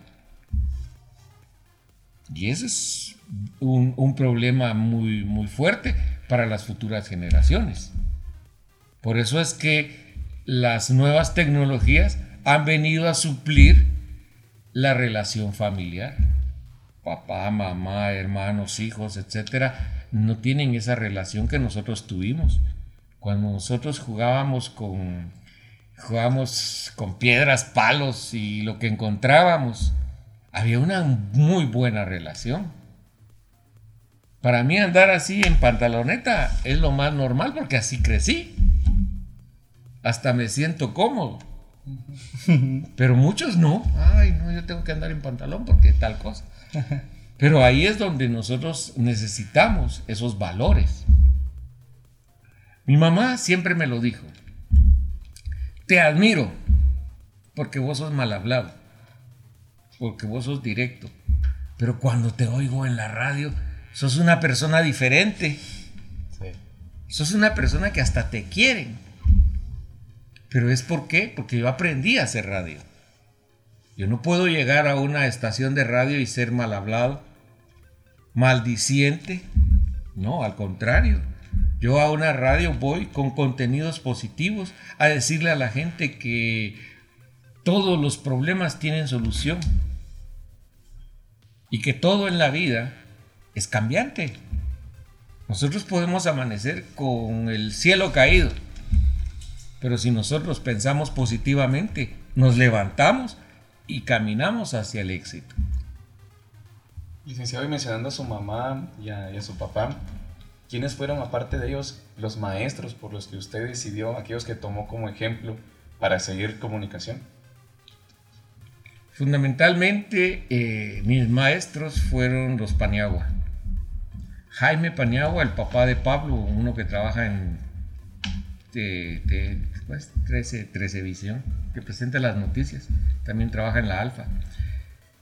Y ese es un, un problema muy, muy fuerte para las futuras generaciones. Por eso es que las nuevas tecnologías han venido a suplir la relación familiar. Papá, mamá, hermanos, hijos, etcétera, no tienen esa relación que nosotros tuvimos. Cuando nosotros jugábamos con jugábamos con piedras, palos y lo que encontrábamos, había una muy buena relación. Para mí andar así en pantaloneta es lo más normal porque así crecí. Hasta me siento cómodo. Pero muchos no. Ay, no, yo tengo que andar en pantalón porque tal cosa. Pero ahí es donde nosotros necesitamos esos valores. Mi mamá siempre me lo dijo. Te admiro porque vos sos mal hablado, porque vos sos directo. Pero cuando te oigo en la radio, sos una persona diferente. Sos una persona que hasta te quieren. Pero es por qué? Porque yo aprendí a hacer radio. Yo no puedo llegar a una estación de radio y ser mal hablado, maldiciente. No, al contrario. Yo a una radio voy con contenidos positivos a decirle a la gente que todos los problemas tienen solución y que todo en la vida es cambiante. Nosotros podemos amanecer con el cielo caído, pero si nosotros pensamos positivamente, nos levantamos y caminamos hacia el éxito. Licenciado, y mencionando a su mamá y a, su papá, ¿quiénes fueron, aparte de ellos, los maestros por los que usted decidió, aquellos que tomó como ejemplo para seguir comunicación? Fundamentalmente, eh, mis maestros fueron los Paniagua. Jaime Paniagua, el papá de Pablo, uno que trabaja en 13, pues, 13 Visión, que presenta las noticias, también trabaja en la Alfa.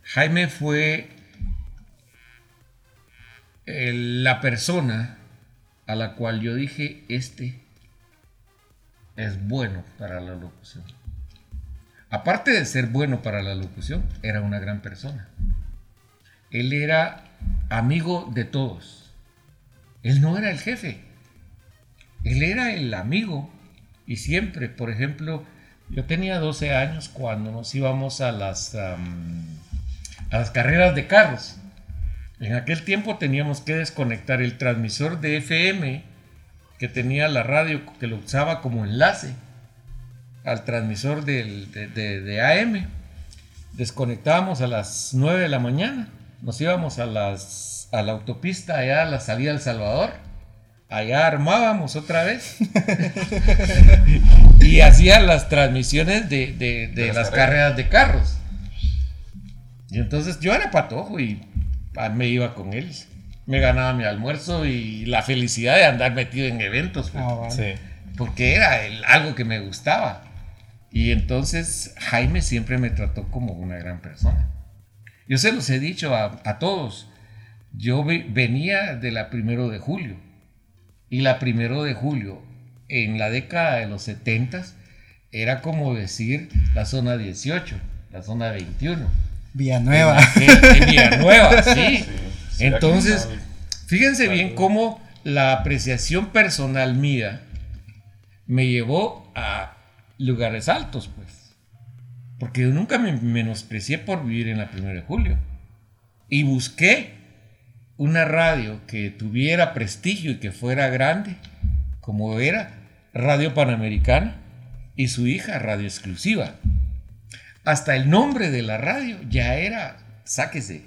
Jaime fue la persona a la cual yo dije, este es bueno para la locución. Aparte de ser bueno para la locución, era una gran persona. Él era amigo de todos. Él no era el jefe. Él era el amigo. Y siempre, por ejemplo, yo tenía 12 años cuando nos íbamos a las, a las carreras de carros. En aquel tiempo teníamos que desconectar el transmisor de FM que tenía la radio, que lo usaba como enlace al transmisor de, AM. Desconectábamos a las 9 de la mañana. Nos íbamos a, las, a la autopista allá a la salida del Salvador. Allá armábamos otra vez. y hacía las transmisiones de, las carreras de carros. Y entonces yo era patojo y me iba con él. Me ganaba mi almuerzo y la felicidad de andar metido en eventos. Pues. Ah, Porque era algo que me gustaba. Y entonces Jaime siempre me trató como una gran persona. Yo se los he dicho a, todos. Yo venía de la primero de julio. Y la primero de julio, en la década de los 70 era como decir la zona 18, la zona 21. Villanueva. Villanueva, sí. Entonces, fíjense bien cómo la apreciación personal mía me llevó a lugares altos, pues. Porque yo nunca me menosprecié por vivir en la 1 de julio. Y busqué una radio que tuviera prestigio y que fuera grande, como era Radio Panamericana y su hija Radio Exclusiva. Hasta el nombre de la radio ya era, sáquese,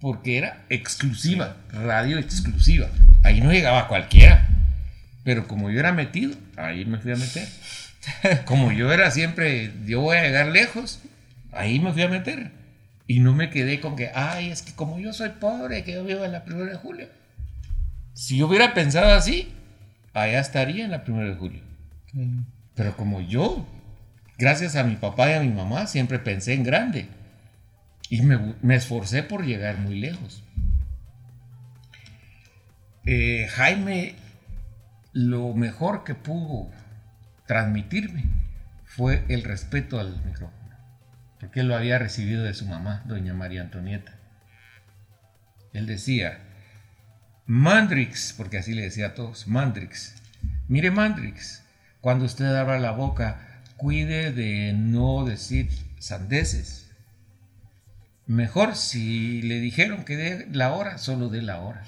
porque era exclusiva, radio exclusiva. Ahí no llegaba cualquiera. Pero como yo era metido, ahí me fui a meter. Como yo era siempre, yo voy a llegar lejos, ahí me fui a meter. Y no me quedé con que, ay, es que como yo soy pobre, que yo vivo en la primera de julio. Si yo hubiera pensado así, allá estaría en la primera de julio. Pero como yo, gracias a mi papá y a mi mamá, siempre pensé en grande. Y me, esforcé por llegar muy lejos. Eh, Jaime lo mejor que pudo transmitirme fue el respeto al micrófono, porque él lo había recibido de su mamá, doña María Antonieta. Él decía, Mandrix, porque así le decía a todos, Mandrix, mire Mandrix, cuando usted abra la boca, cuide de no decir sandeces. Mejor si le dijeron que dé la hora, solo dé la hora.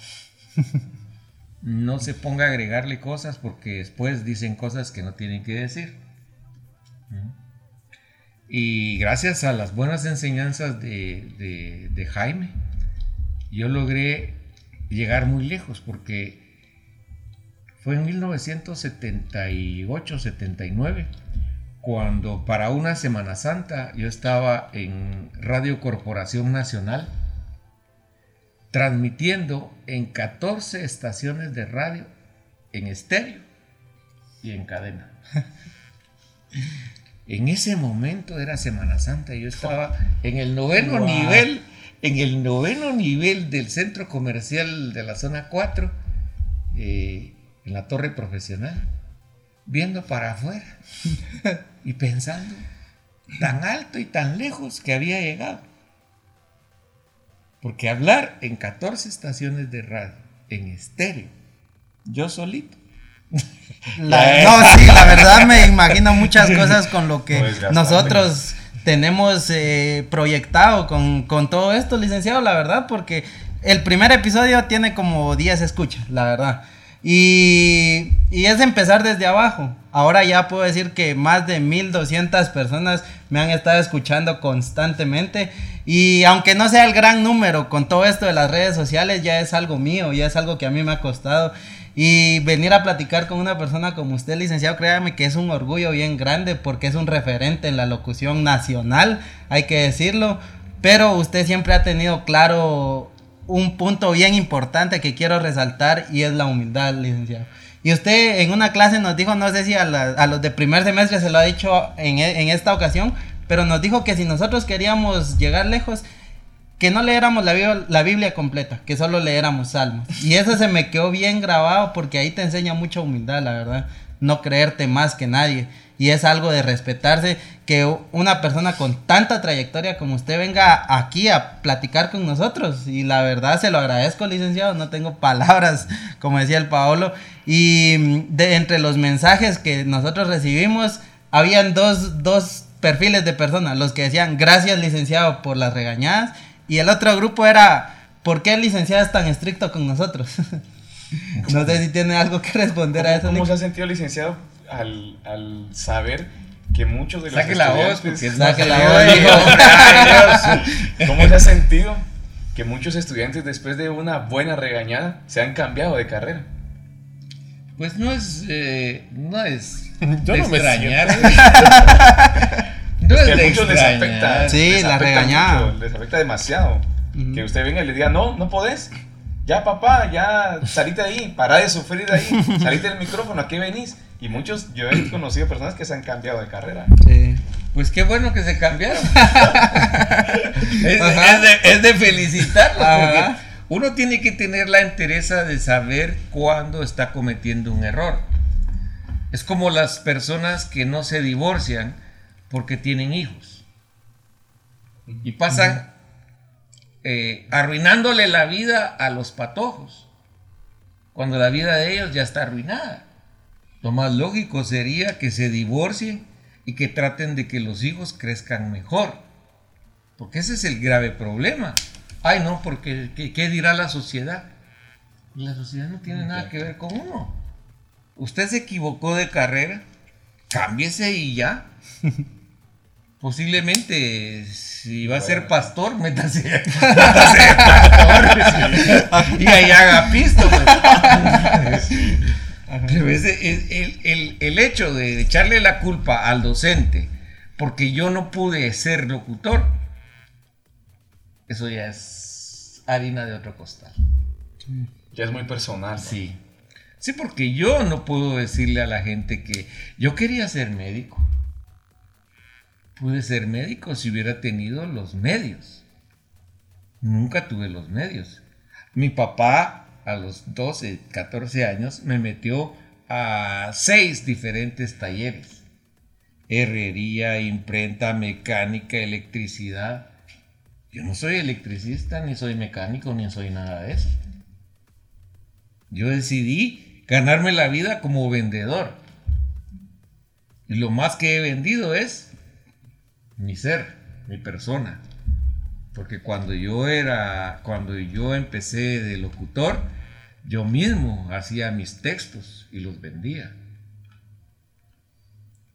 no se ponga a agregarle cosas porque después dicen cosas que no tienen que decir. Y gracias a las buenas enseñanzas de, Jaime, yo logré llegar muy lejos porque fue en 1978-79 cuando para una Semana Santa yo estaba en Radio Corporación Nacional transmitiendo en 14 estaciones de radio en estéreo y en cadena. En ese momento era Semana Santa y yo estaba en el noveno nivel, en el noveno nivel del centro comercial de la zona 4, eh, en la torre profesional, viendo para afuera y pensando tan alto y tan lejos que había llegado. Porque hablar en 14 estaciones de radio, en estéreo, yo solito. La- no, sí, la verdad me imagino muchas cosas con lo que desgastante. nosotros tenemos eh, proyectado con, con todo esto, licenciado, la verdad, porque el primer episodio tiene como 10 escuchas, la verdad. Y, y es empezar desde abajo. Ahora ya puedo decir que más de 1200 personas me han estado escuchando constantemente. Y aunque no sea el gran número con todo esto de las redes sociales, ya es algo mío, ya es algo que a mí me ha costado. Y venir a platicar con una persona como usted, licenciado, créame que es un orgullo bien grande porque es un referente en la locución nacional, hay que decirlo. Pero usted siempre ha tenido claro un punto bien importante que quiero resaltar y es la humildad, licenciado. Y usted en una clase nos dijo, no sé si a, la- a los de primer semestre se lo ha dicho en, e- en esta ocasión, pero nos dijo que si nosotros queríamos llegar lejos, que no leéramos la Biblia, la Biblia completa, que solo leéramos salmos. Y eso se me quedó bien grabado porque ahí te enseña mucha humildad, la verdad. No creerte más que nadie. Y es algo de respetarse que una persona con tanta trayectoria como usted venga aquí a platicar con nosotros. Y la verdad se lo agradezco, licenciado. No tengo palabras, como decía el Paolo. Y mm, de entre los mensajes que nosotros recibimos, habían dos, dos perfiles de personas. Los que decían, gracias, licenciado, por las regañadas. Y el otro grupo era, ¿por qué el licenciado es tan estricto con nosotros? no sé si tiene algo que responder a eso. ¿Cómo se ha sentido, licenciado, al, al saber que muchos de los Saque la voz, porque Saque la voz. ¿Cómo se ha sentido que muchos estudiantes después de una buena regañada se han cambiado de carrera? Pues no es, eh, no es Yo de no me extrañar. No Es es que a muchos les afecta. Sí, les la afecta regañada. mucho, les afecta demasiado. Que usted venga y le diga, no, no podés. Ya, papá, ya salite de ahí, para de sufrir de ahí, salite del micrófono, ¿a qué venís? Y muchos, yo he conocido personas que se han cambiado de carrera. Sí. Pues qué bueno que se cambiaron. es, de, es de felicitarlos porque uno tiene que tener la entereza de saber cuándo está cometiendo un error. Es como las personas que no se divorcian porque tienen hijos. Y pasan eh, arruinándole la vida a los patojos. Cuando la vida de ellos ya está arruinada. Lo más lógico sería que se divorcien y que traten de que los hijos crezcan mejor. Porque ese es el grave problema. Ay, no, porque ¿qué, qué dirá la sociedad? La sociedad no tiene nada que ver con uno. Usted se equivocó de carrera, cámbiese y ya. Posiblemente, si va a ser pastor, métase, métase de pastor y ahí haga pisto. pues. Pero ese- el, el- el- el hecho de echarle la culpa al docente porque yo no pude ser locutor, eso ya es harina de otro costal. Ya es muy personal. ¿no? Sí. Sí, porque yo no puedo decirle a la gente que yo quería ser médico. Pude ser médico si hubiera tenido los medios. Nunca tuve los medios. Mi papá a los 12, 14 años me metió a seis diferentes talleres. Herrería, imprenta, mecánica, electricidad. Yo no soy electricista, ni soy mecánico, ni soy nada de eso. Yo decidí ganarme la vida como vendedor. Y lo más que he vendido es mi ser, mi persona. Porque cuando yo era, cuando yo empecé de locutor, yo mismo hacía mis textos y los vendía.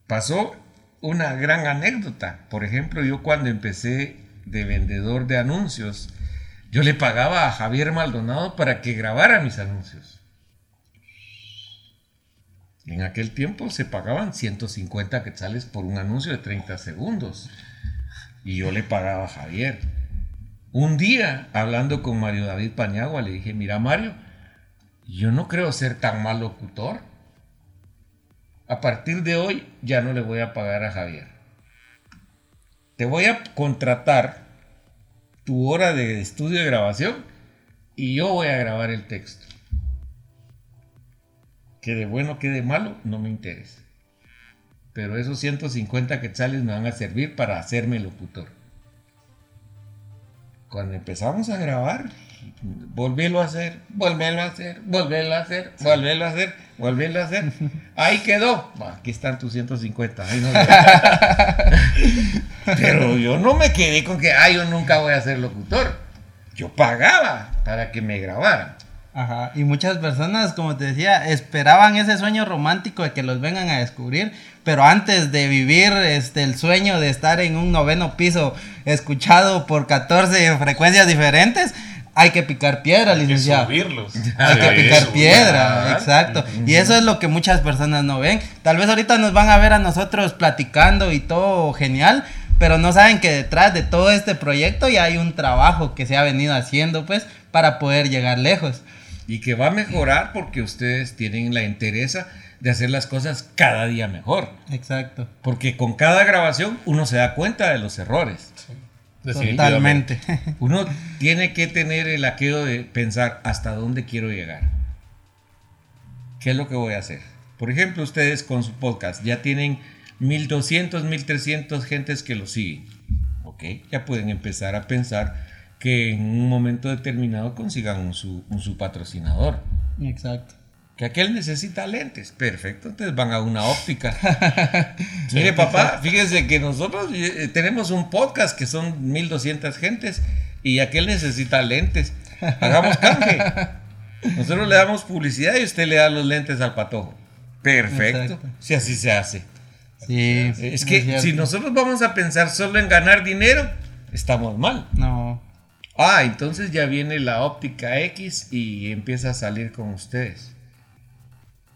Pasó una gran anécdota. Por ejemplo, yo cuando empecé de vendedor de anuncios, yo le pagaba a Javier Maldonado para que grabara mis anuncios. En aquel tiempo se pagaban 150 quetzales por un anuncio de 30 segundos. Y yo le pagaba a Javier. Un día, hablando con Mario David Paniagua, le dije, mira Mario, yo no creo ser tan mal locutor. A partir de hoy ya no le voy a pagar a Javier. Te voy a contratar tu hora de estudio de grabación y yo voy a grabar el texto. Que de bueno, que de malo, no me interesa. Pero esos 150 quetzales me van a servir para hacerme locutor. Cuando empezamos a grabar, volverlo a hacer, volverlo a hacer, volverlo a hacer, volverlo a hacer, volverlo a hacer. Ahí quedó. Aquí están tus 150. Ahí no Pero yo no me quedé con que, ay, yo nunca voy a ser locutor. Yo pagaba para que me grabaran. Ajá, y muchas personas, como te decía, esperaban ese sueño romántico de que los vengan a descubrir, pero antes de vivir este, el sueño de estar en un noveno piso escuchado por 14 frecuencias diferentes, hay que picar piedra, licenciado. Hay que subirlos. Hay que picar piedra, exacto. Y eso es lo que muchas personas no ven. Tal vez ahorita nos van a ver a nosotros platicando y todo genial, pero no saben que detrás de todo este proyecto ya hay un trabajo que se ha venido haciendo, pues, para poder llegar lejos. Y que va a mejorar porque ustedes tienen la interesa de hacer las cosas cada día mejor. Exacto. Porque con cada grabación uno se da cuenta de los errores. Totalmente. Uno tiene que tener el aqueo de pensar hasta dónde quiero llegar. ¿Qué es lo que voy a hacer? Por ejemplo, ustedes con su podcast ya tienen 1200, 1300 gentes que lo siguen. ¿Ok? Ya pueden empezar a pensar que en un momento determinado consigan un su, un su patrocinador. Exacto. Que aquel necesita lentes. Perfecto, entonces van a una óptica. Mire, papá, fíjese que nosotros eh, tenemos un podcast que son 1200 gentes y aquel necesita lentes. Hagamos canje. Nosotros le damos publicidad y usted le da los lentes al patojo. Perfecto. Exacto. Si así se hace. Sí. Es que si nosotros vamos a pensar solo en ganar dinero, estamos mal. No. Ah, entonces ya viene la óptica X y empieza a salir con ustedes.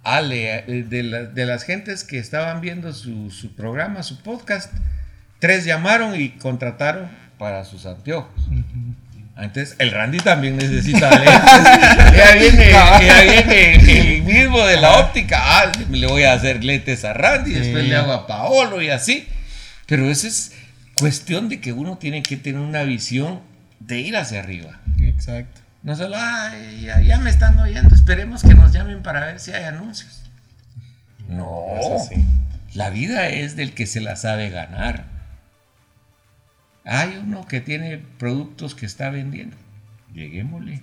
Ale, eh, de, la- de las gentes que estaban viendo su, su programa, su podcast, tres llamaron y contrataron para sus anteojos. Entonces, el Randy también necesita lentes. ya, viene, ya viene el mismo de la óptica. Ah, le voy a hacer lentes a Randy, después le hago a Paolo y así. Pero eso es cuestión de que uno tiene que tener una visión de ir hacia arriba. Exacto. No solo, "Ay, ya, ya me están oyendo, esperemos que nos llamen para ver si hay anuncios. No, Es así. la vida es del que se la sabe ganar. Hay uno que tiene productos que está vendiendo. Lleguémosle.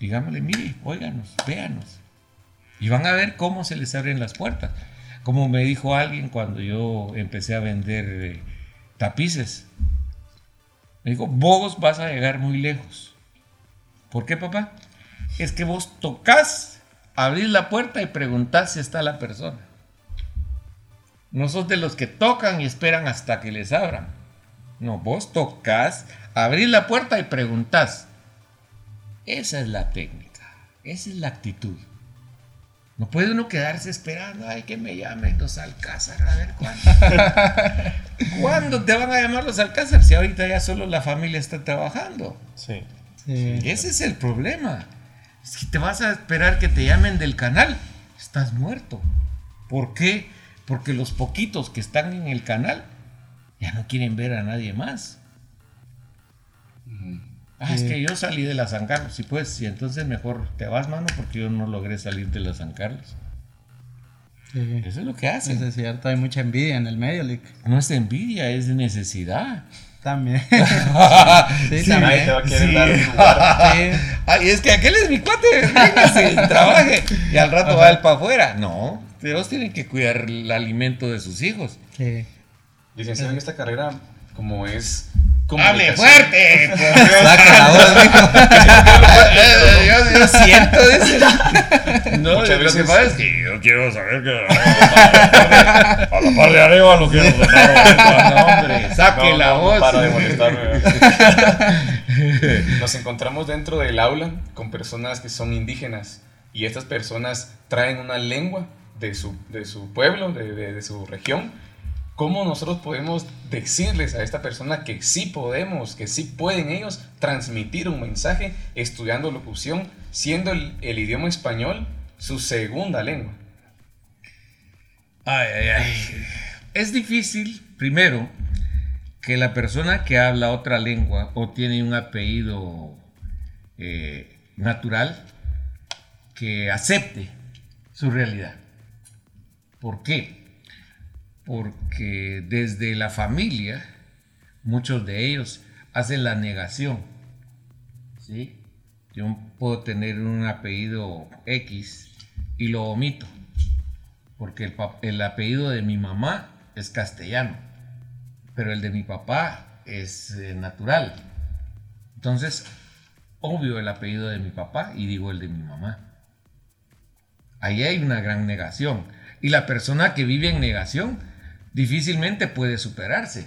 Digámosle, mire, óiganos, véanos. Y van a ver cómo se les abren las puertas. Como me dijo alguien cuando yo empecé a vender eh, tapices. Vos vas a llegar muy lejos. ¿Por qué, papá? Es que vos tocas, abrís la puerta y preguntás si está la persona. No sos de los que tocan y esperan hasta que les abran. No, vos tocas, abrís la puerta y preguntás. Esa es la técnica, esa es la actitud. No puede uno quedarse esperando, ay, que me llamen los Alcázar, a ver cuándo. ¿Cuándo te van a llamar los Alcázar si ahorita ya solo la familia está trabajando? Sí. Sí. Ese es el problema. Si te vas a esperar que te llamen del canal, estás muerto. ¿Por qué? Porque los poquitos que están en el canal ya no quieren ver a nadie más. Ah, es que yo salí de la San Carlos. Sí, pues, y entonces mejor te vas, mano, porque yo no logré salir de la San Carlos. Sí. Eso es lo que hacen. Eso es cierto, hay mucha envidia en el medio, Lick. No es envidia, es necesidad. También. sí, Sí, Nadie te va a querer Sí. dar un lugar. Sí. Ay, es que aquel es mi cuate, véngase, trabaje. Y al rato va él para afuera. No, todos tienen que cuidar el alimento de sus hijos. Sí. Licenciado en esta carrera, como es. ¡Hable fuerte! por Dios. Saca la voz, mijo. yo, siento eso. No, Muchas lo que pasa es que yo quiero saber que a la par de arriba lo quiero sonar. No, hombre, saque No, la no, no voz. para de molestarme. Nos encontramos dentro del aula con personas que son indígenas y estas personas traen una lengua de su, de su pueblo, de, de, de su región, ¿cómo nosotros podemos decirles a esta persona que sí podemos, que sí pueden ellos transmitir un mensaje estudiando locución, siendo el, idioma español su segunda lengua? Ay, ay, ay. Es difícil, primero, que la persona que habla otra lengua o tiene un apellido eh, natural, que acepte su realidad. ¿Por qué? Porque desde la familia, muchos de ellos hacen la negación. ¿sí? Yo puedo tener un apellido X y lo omito, porque el, el apellido de mi mamá es castellano, pero el de mi papá es eh, natural. Entonces, obvio el apellido de mi papá y digo el de mi mamá. Ahí hay una gran negación. Y la persona que vive en negación difícilmente puede superarse.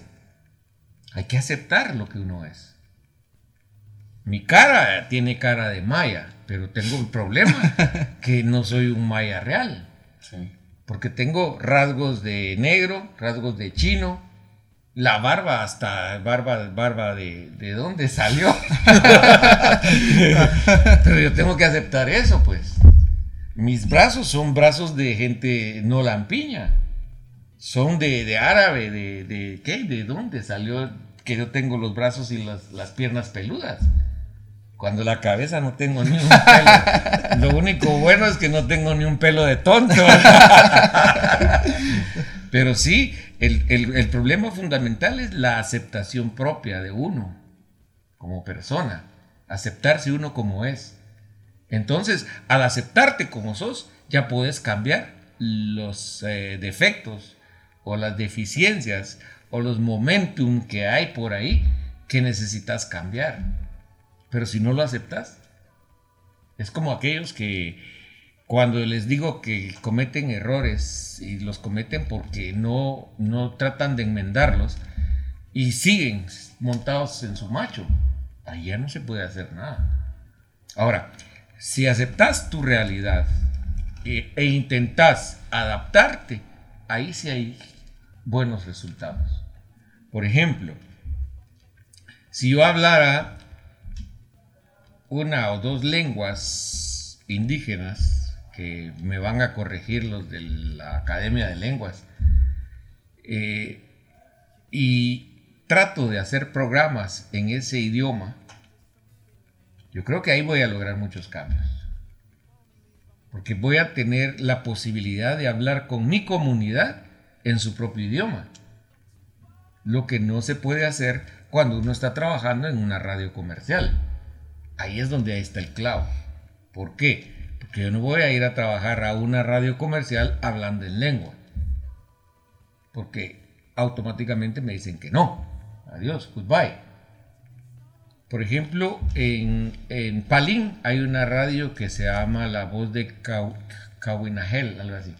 Hay que aceptar lo que uno es. Mi cara tiene cara de maya, pero tengo un problema que no soy un maya real. Porque tengo rasgos de negro, rasgos de chino, la barba hasta barba, barba de, de dónde salió. Pero yo tengo que aceptar eso, pues. Mis brazos son brazos de gente no lampiña. Son de, de árabe, de, de, ¿qué? ¿De dónde salió que yo tengo los brazos y las, las piernas peludas? Cuando la cabeza no tengo ni un pelo. Lo único bueno es que no tengo ni un pelo de tonto. Pero sí, el, el, el, problema fundamental es la aceptación propia de uno como persona. Aceptarse uno como es. Entonces, al aceptarte como sos, ya puedes cambiar los eh, defectos o las deficiencias o los momentum que hay por ahí que necesitas cambiar. Pero si no lo aceptas, es como aquellos que cuando les digo que cometen errores y los cometen porque no, no tratan de enmendarlos y siguen montados en su macho, ya no se puede hacer nada. Ahora, si aceptas tu realidad e, e intentas adaptarte, ahí sí hay buenos resultados. Por ejemplo, si yo hablara una o dos lenguas indígenas, que me van a corregir los de la Academia de Lenguas, eh, y trato de hacer programas en ese idioma, yo creo que ahí voy a lograr muchos cambios. Porque voy a tener la posibilidad de hablar con mi comunidad en su propio idioma. Lo que no se puede hacer cuando uno está trabajando en una radio comercial. Ahí es donde ahí está el clavo. ¿Por qué? Porque yo no voy a ir a trabajar a una radio comercial hablando en lengua. Porque automáticamente me dicen que no. Adiós, goodbye. Por ejemplo, en, en Palín hay una radio que se llama La Voz de Kawinahel, algo así.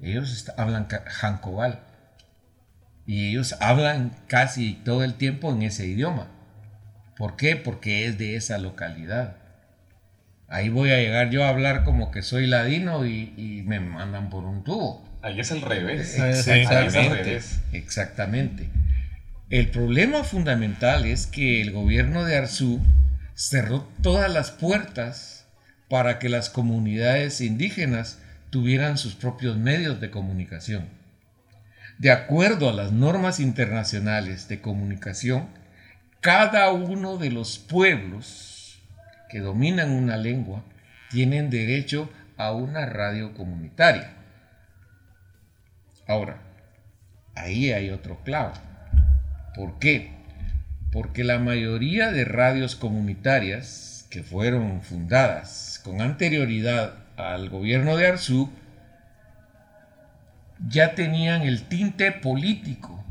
Ellos hablan Jancobal. Y ellos hablan casi todo el tiempo en ese idioma. ¿Por qué? Porque es de esa localidad. Ahí voy a llegar yo a hablar como que soy ladino y, y me mandan por un tubo. Ahí es el revés. Exactamente. Exactamente. El problema fundamental es que el gobierno de Arzú cerró todas las puertas para que las comunidades indígenas tuvieran sus propios medios de comunicación. De acuerdo a las normas internacionales de comunicación, cada uno de los pueblos que dominan una lengua tienen derecho a una radio comunitaria. Ahora, ahí hay otro clavo ¿Por qué? Porque la mayoría de radios comunitarias que fueron fundadas con anterioridad al gobierno de Arzú ya tenían el tinte político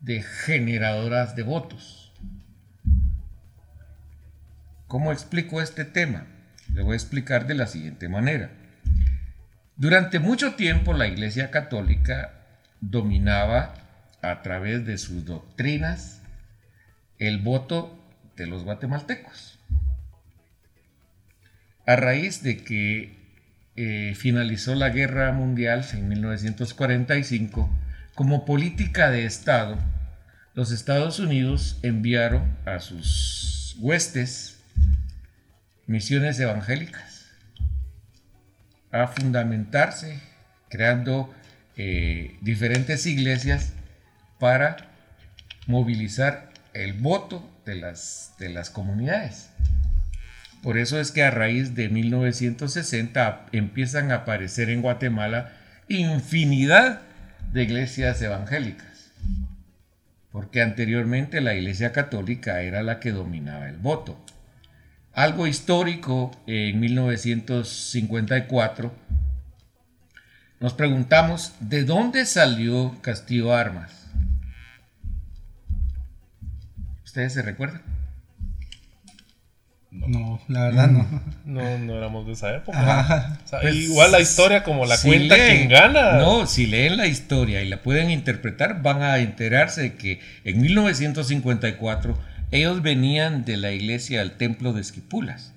de generadoras de votos. ¿Cómo explico este tema? Le voy a explicar de la siguiente manera. Durante mucho tiempo la Iglesia Católica dominaba a través de sus doctrinas el voto de los guatemaltecos. A raíz de que eh, finalizó la guerra mundial en 1945, como política de Estado, los Estados Unidos enviaron a sus huestes misiones evangélicas a fundamentarse, creando eh, diferentes iglesias para movilizar el voto de las, de las comunidades. Por eso es que a raíz de 1960 empiezan a aparecer en Guatemala infinidad de iglesias evangélicas, porque anteriormente la iglesia católica era la que dominaba el voto. Algo histórico en 1954, nos preguntamos de dónde salió Castillo Armas. ¿Ustedes se recuerdan? No, la verdad no. No, no éramos de esa época. O sea, igual la historia como la si cuenta leen- quien gana. No, si leen la historia y la pueden interpretar, van a enterarse de que en 1954 ellos venían de la iglesia al templo de Esquipulas.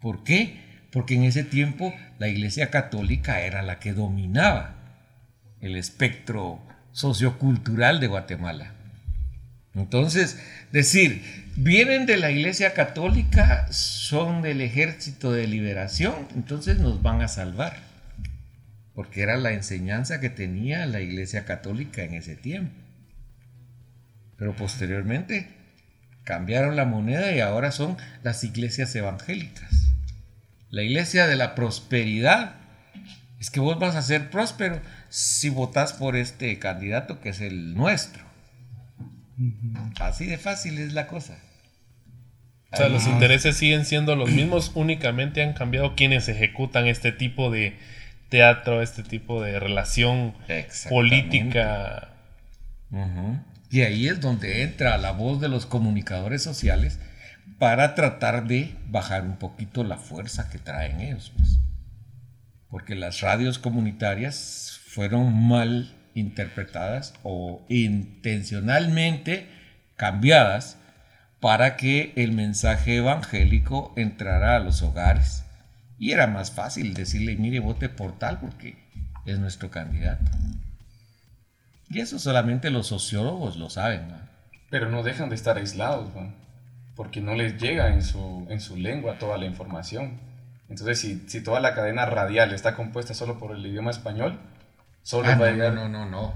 ¿Por qué? Porque en ese tiempo la iglesia católica era la que dominaba el espectro sociocultural de Guatemala. Entonces, decir, vienen de la iglesia católica, son del ejército de liberación, entonces nos van a salvar. Porque era la enseñanza que tenía la iglesia católica en ese tiempo. Pero posteriormente cambiaron la moneda y ahora son las iglesias evangélicas. La iglesia de la prosperidad es que vos vas a ser próspero si votas por este candidato que es el nuestro. Así de fácil es la cosa. O sea, los intereses siguen siendo los mismos, únicamente han cambiado quienes ejecutan este tipo de teatro, este tipo de relación política. Y ahí es donde entra la voz de los comunicadores sociales para tratar de bajar un poquito la fuerza que traen ellos. pues. Porque las radios comunitarias fueron mal interpretadas o intencionalmente cambiadas para que el mensaje evangélico entrara a los hogares. Y era más fácil decirle, mire, vote por tal porque es nuestro candidato. Y eso solamente los sociólogos lo saben. Pero no dejan de estar aislados, porque no les llega en su, en su lengua toda la información. Entonces, si, si toda la cadena radial está compuesta solo por el idioma español, solo Ah, va a no, llegar... no, no.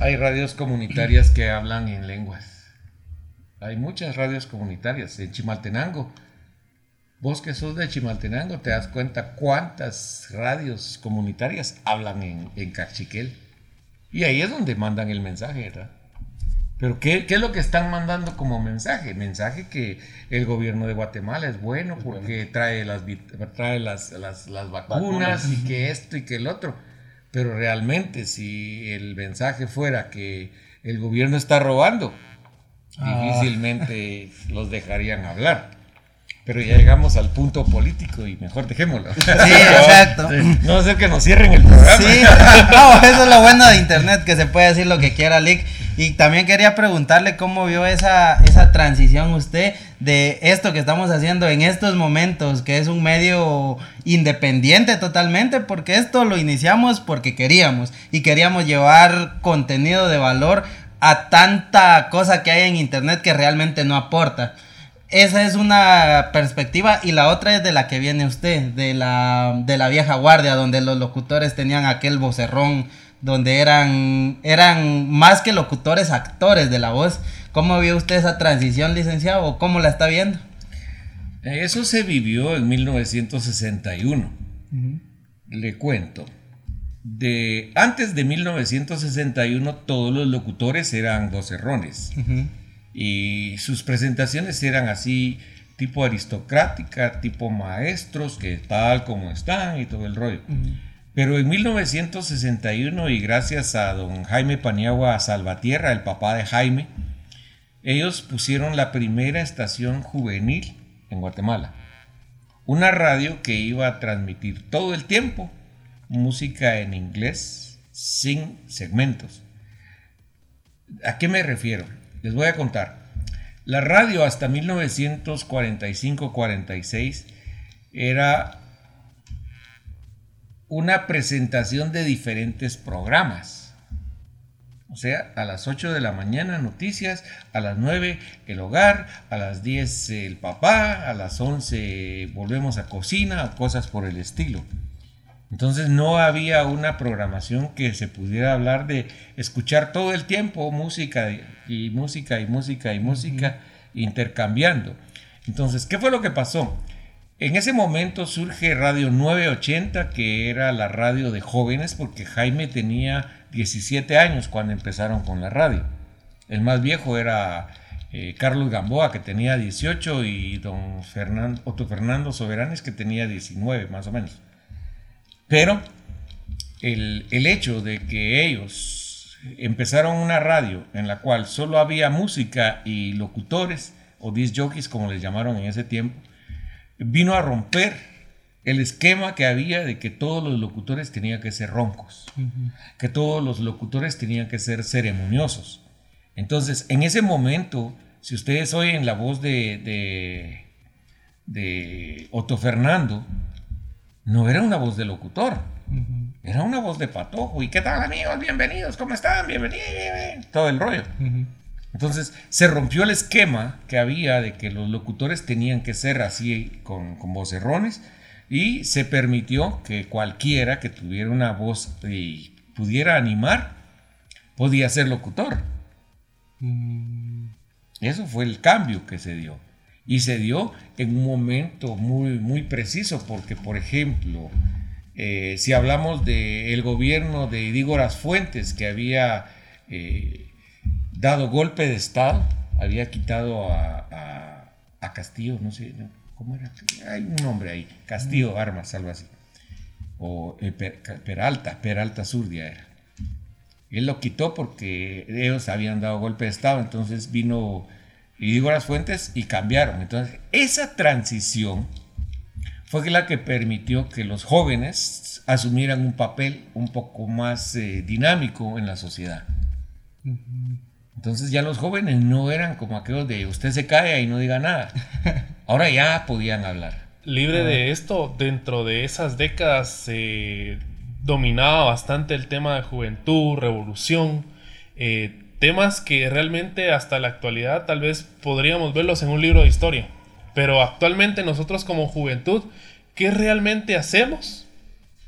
Hay radios comunitarias que hablan en lenguas. Hay muchas radios comunitarias en Chimaltenango. Vos que sos de Chimaltenango te das cuenta cuántas radios comunitarias hablan en, en cachiquel. Y ahí es donde mandan el mensaje, ¿verdad? Pero ¿qué, qué es lo que están mandando como mensaje? Mensaje que el gobierno de Guatemala es bueno porque trae, las, trae las, las, las vacunas, Vacunas. y que esto y que el otro. Pero realmente si el mensaje fuera que el gobierno está robando, Ah. difícilmente los dejarían hablar. Pero ya llegamos al punto político y mejor dejémoslo. Sí, exacto. No va a ser que nos cierren el programa. Sí, no, eso es lo bueno de internet, que se puede decir lo que quiera, Lick. Y también quería preguntarle cómo vio esa, esa transición usted de esto que estamos haciendo en estos momentos, que es un medio independiente totalmente, porque esto lo iniciamos porque queríamos y queríamos llevar contenido de valor a tanta cosa que hay en internet que realmente no aporta. Esa es una perspectiva y la otra es de la que viene usted, de la, de la vieja guardia, donde los locutores tenían aquel vocerrón, donde eran, eran más que locutores, actores de la voz. ¿Cómo vio usted esa transición, licenciado? ¿O cómo la está viendo? Eso se vivió en 1961. Le cuento. De, antes de 1961 todos los locutores eran vocerrones. Y sus presentaciones eran así, tipo aristocrática, tipo maestros, que tal como están y todo el rollo. Pero en 1961, y gracias a don Jaime Paniagua Salvatierra, el papá de Jaime, ellos pusieron la primera estación juvenil en Guatemala. Una radio que iba a transmitir todo el tiempo música en inglés sin segmentos. ¿A qué me refiero? Les voy a contar. La radio hasta 1945-46 era una presentación de diferentes programas. O sea, a las 8 de la mañana noticias, a las 9 el hogar, a las 10 el papá, a las 11 volvemos a cocina, o cosas por el estilo. Entonces no había una programación que se pudiera hablar de escuchar todo el tiempo música y música y música y música intercambiando. Entonces, ¿qué fue lo que pasó? En ese momento surge Radio 980, que era la radio de jóvenes, porque Jaime tenía 17 años cuando empezaron con la radio. El más viejo era eh, Carlos Gamboa, que tenía 18, y don Fernando, Otto Fernando Soberanes, que tenía 19, más o menos. Pero el, el hecho de que ellos empezaron una radio en la cual solo había música y locutores, o disc jockeys como les llamaron en ese tiempo, vino a romper el esquema que había de que todos los locutores tenían que ser roncos, que todos los locutores tenían que ser ceremoniosos. Entonces, en ese momento, si ustedes oyen la voz de, de, de Otto Fernando, no era una voz de locutor, era una voz de patojo. ¿Y qué tal amigos? Bienvenidos, ¿cómo están? Bienvenidos, todo el rollo. Entonces se rompió el esquema que había de que los locutores tenían que ser así con, con vocerrones y se permitió que cualquiera que tuviera una voz y pudiera animar podía ser locutor. Eso fue el cambio que se dio. Y se dio en un momento muy, muy preciso, porque, por ejemplo, eh, si hablamos del gobierno de Idígoras Fuentes, que había eh, dado golpe de Estado, había quitado a, a, Castillo, no sé, ¿cómo era? Hay un nombre ahí, Castillo Armas, algo así. O eh, Peralta, Peralta Zurdia era. Él lo quitó porque ellos habían dado golpe de Estado, entonces vino y digo las fuentes y cambiaron. Entonces, esa transición fue la que permitió que los jóvenes asumieran un papel un poco más eh, dinámico en la sociedad. Entonces ya los jóvenes no eran como aquellos de usted se cae y no diga nada. Ahora ya podían hablar. Libre de esto, dentro de esas décadas se dominaba bastante el tema de juventud, revolución. Eh, temas que realmente hasta la actualidad tal vez podríamos verlos en un libro de historia. Pero actualmente nosotros como juventud, ¿qué realmente hacemos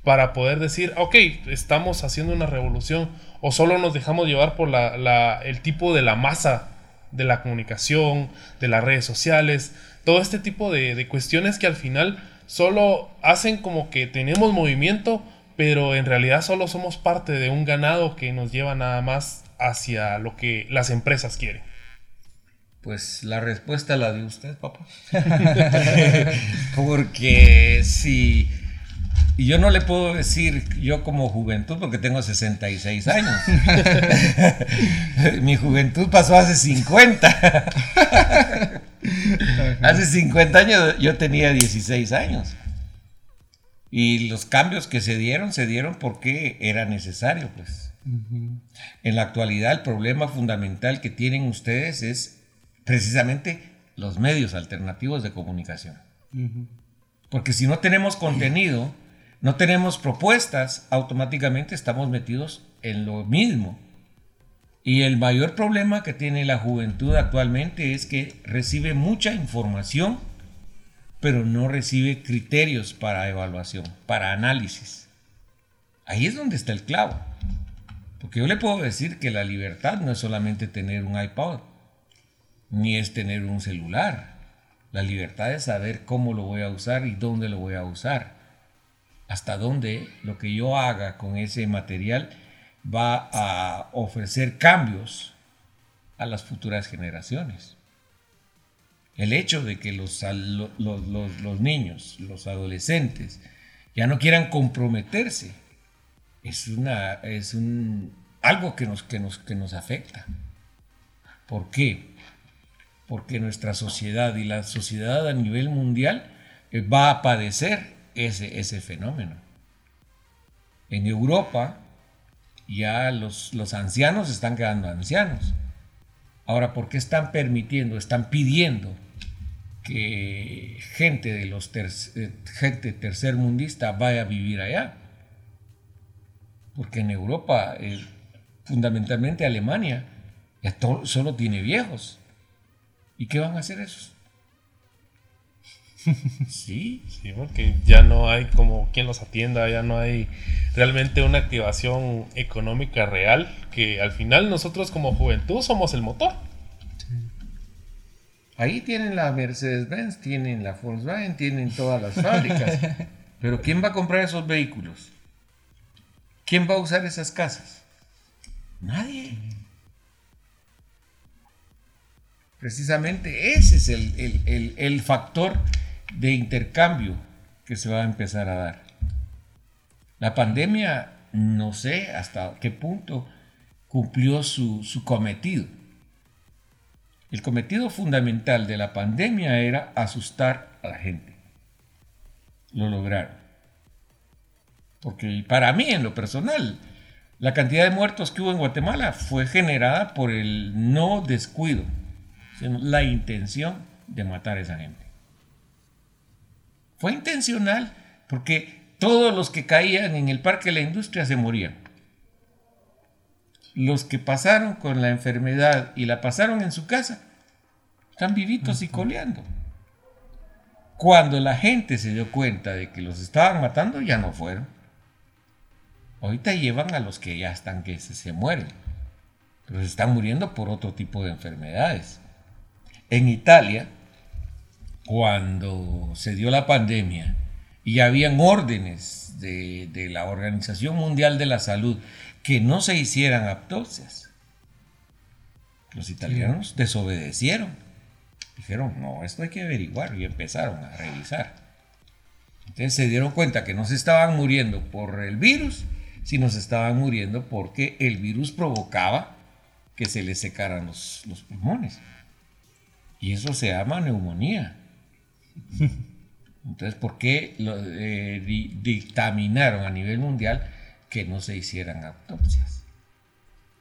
para poder decir, ok, estamos haciendo una revolución o solo nos dejamos llevar por la, el tipo de la masa de la comunicación, de las redes sociales, todo este tipo de, de cuestiones que al final solo hacen como que tenemos movimiento, pero en realidad solo somos parte de un ganado que nos lleva nada más hacia lo que las empresas quieren? Pues la respuesta la de usted, papá. porque si yo no le puedo decir yo como juventud porque tengo 66 años. Mi juventud pasó hace 50. hace 50 años yo tenía 16 años. Y los cambios que se dieron se dieron porque era necesario, pues. En la actualidad el problema fundamental que tienen ustedes es precisamente los medios alternativos de comunicación. Porque si no tenemos contenido, no tenemos propuestas, automáticamente estamos metidos en lo mismo. Y el mayor problema que tiene la juventud actualmente es que recibe mucha información, pero no recibe criterios para evaluación, para análisis. Ahí es donde está el clavo. Porque yo le puedo decir que la libertad no es solamente tener un iPod, ni es tener un celular. La libertad es saber cómo lo voy a usar y dónde lo voy a usar. Hasta dónde lo que yo haga con ese material va a ofrecer cambios a las futuras generaciones. El hecho de que los, niños, los adolescentes, ya no quieran comprometerse es, es un, algo que nos, que, nos, que nos afecta. ¿Por qué? Porque nuestra sociedad y la sociedad a nivel mundial eh, va a padecer ese, ese fenómeno. En Europa ya los, los ancianos están quedando ancianos. Ahora, ¿por qué están permitiendo, están pidiendo que gente de los eh, gente tercermundista vaya a vivir allá? Porque en Europa, eh, fundamentalmente Alemania, solo tiene viejos. ¿Y qué van a hacer esos? Sí, Sí, porque ya no hay como quien los atienda, ya no hay realmente una activación económica real, que al final nosotros como juventud somos el motor. Ahí tienen la Mercedes-Benz, tienen la Volkswagen, tienen todas las fábricas. Pero ¿quién va a comprar esos vehículos? ¿Quién va a usar esas casas? Nadie. Precisamente ese es el, el- el- el factor de intercambio que se va a empezar a dar. La pandemia, no sé hasta qué punto cumplió su, su cometido. El cometido fundamental de la pandemia era asustar a la gente. Lo lograron. Porque para mí, en lo personal, la cantidad de muertos que hubo en Guatemala fue generada por el no descuido, la intención de matar a esa gente. Fue intencional porque todos los que caían en el parque de la industria se morían. Los que pasaron con la enfermedad y la pasaron en su casa están vivitos y coleando. Cuando la gente se dio cuenta de que los estaban matando, ya no fueron. Ahorita llevan a los que ya están que se, se mueren. Pero se están muriendo por otro tipo de enfermedades. En Italia, cuando se dio la pandemia y habían órdenes de, de la Organización Mundial de la Salud que no se hicieran autopsias, los italianos desobedecieron. Dijeron, no, esto hay que averiguar y empezaron a revisar. Entonces se dieron cuenta que no se estaban muriendo por el virus, sino se estaban muriendo porque el virus provocaba que se les secaran los, los pulmones. Y eso se llama neumonía. Entonces, ¿por qué eh, di- dictaminaron a nivel mundial que no se hicieran autopsias?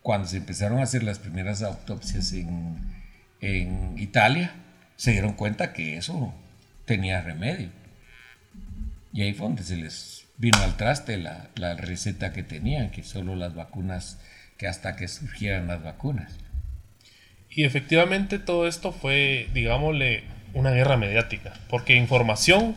Cuando se empezaron a hacer las primeras autopsias en, Italia, se dieron cuenta que eso tenía remedio. Y ahí fue donde se les vino al traste la receta que tenían, que solo las vacunas, que hasta que surgieran las vacunas. Y efectivamente todo esto fue, digámosle, una guerra mediática, porque información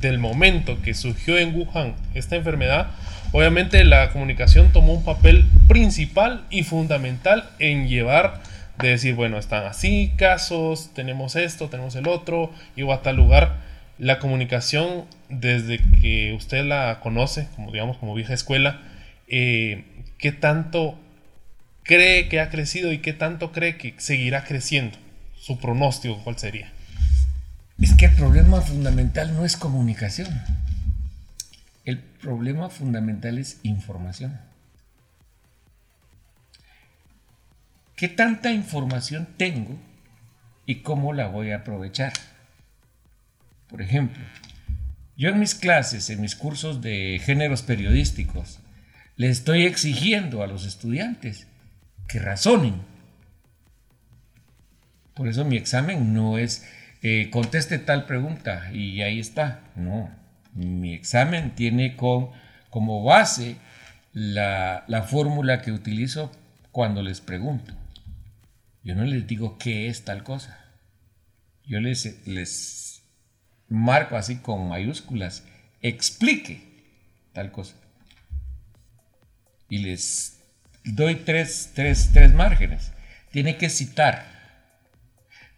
del momento que surgió en Wuhan esta enfermedad, obviamente la comunicación tomó un papel principal y fundamental en llevar de decir, bueno, están así casos, tenemos esto, tenemos el otro, y a tal lugar. La comunicación, desde que usted la conoce, como digamos, como vieja escuela, eh, ¿qué tanto cree que ha crecido y qué tanto cree que seguirá creciendo? Su pronóstico, ¿cuál sería? Es que el problema fundamental no es comunicación. El problema fundamental es información. ¿Qué tanta información tengo y cómo la voy a aprovechar? Por ejemplo, yo en mis clases, en mis cursos de géneros periodísticos, le estoy exigiendo a los estudiantes que razonen. Por eso mi examen no es eh, conteste tal pregunta y ahí está. No, mi examen tiene como base la, la fórmula que utilizo cuando les pregunto. Yo no les digo qué es tal cosa. Yo les, les marco así con mayúsculas, explique tal cosa. Y les doy tres, tres, tres márgenes. Tiene que citar,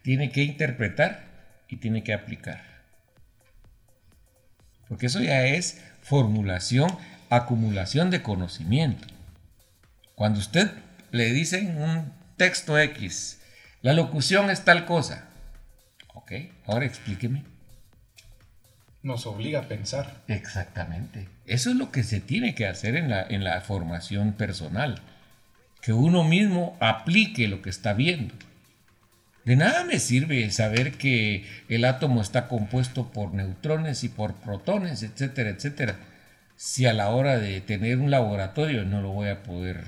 tiene que interpretar y tiene que aplicar. Porque eso ya es formulación, acumulación de conocimiento. Cuando usted le dicen un texto X, la locución es tal cosa. Ok, ahora explíqueme. Nos obliga a pensar. Exactamente. Eso es lo que se tiene que hacer en la, en la formación personal. Que uno mismo aplique lo que está viendo. De nada me sirve saber que el átomo está compuesto por neutrones y por protones, etcétera, etcétera. Si a la hora de tener un laboratorio no lo voy a poder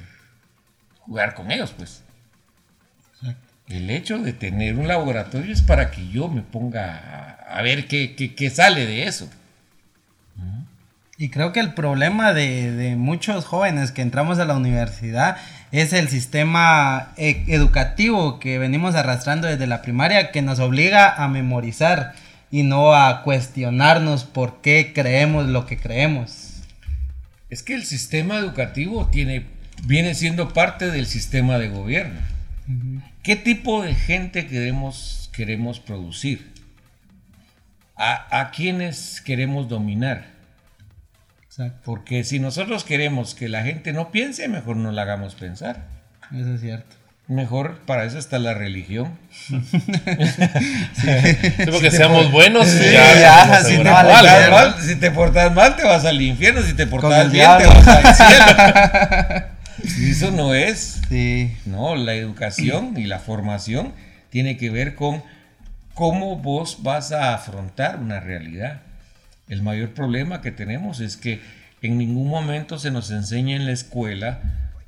jugar con ellos, pues. El hecho de tener un laboratorio es para que yo me ponga a, a ver qué, qué, qué sale de eso. Y creo que el problema de, de muchos jóvenes que entramos a la universidad es el sistema e- educativo que venimos arrastrando desde la primaria que nos obliga a memorizar y no a cuestionarnos por qué creemos lo que creemos. Es que el sistema educativo tiene, viene siendo parte del sistema de gobierno. ¿Qué tipo de gente queremos, queremos producir? ¿A, a quiénes queremos dominar? Porque si nosotros queremos que la gente no piense, mejor no la hagamos pensar. Eso es cierto. Mejor para eso está la religión. Sí, porque seamos buenos. Sí, ya, ya, nos si, te portas mal, si te portas mal, te vas al infierno. Si te portas bien, te vas al cielo. Y eso no es. Sí. No, la educación y la formación tiene que ver con cómo vos vas a afrontar una realidad. El mayor problema que tenemos es que en ningún momento se nos enseña en la escuela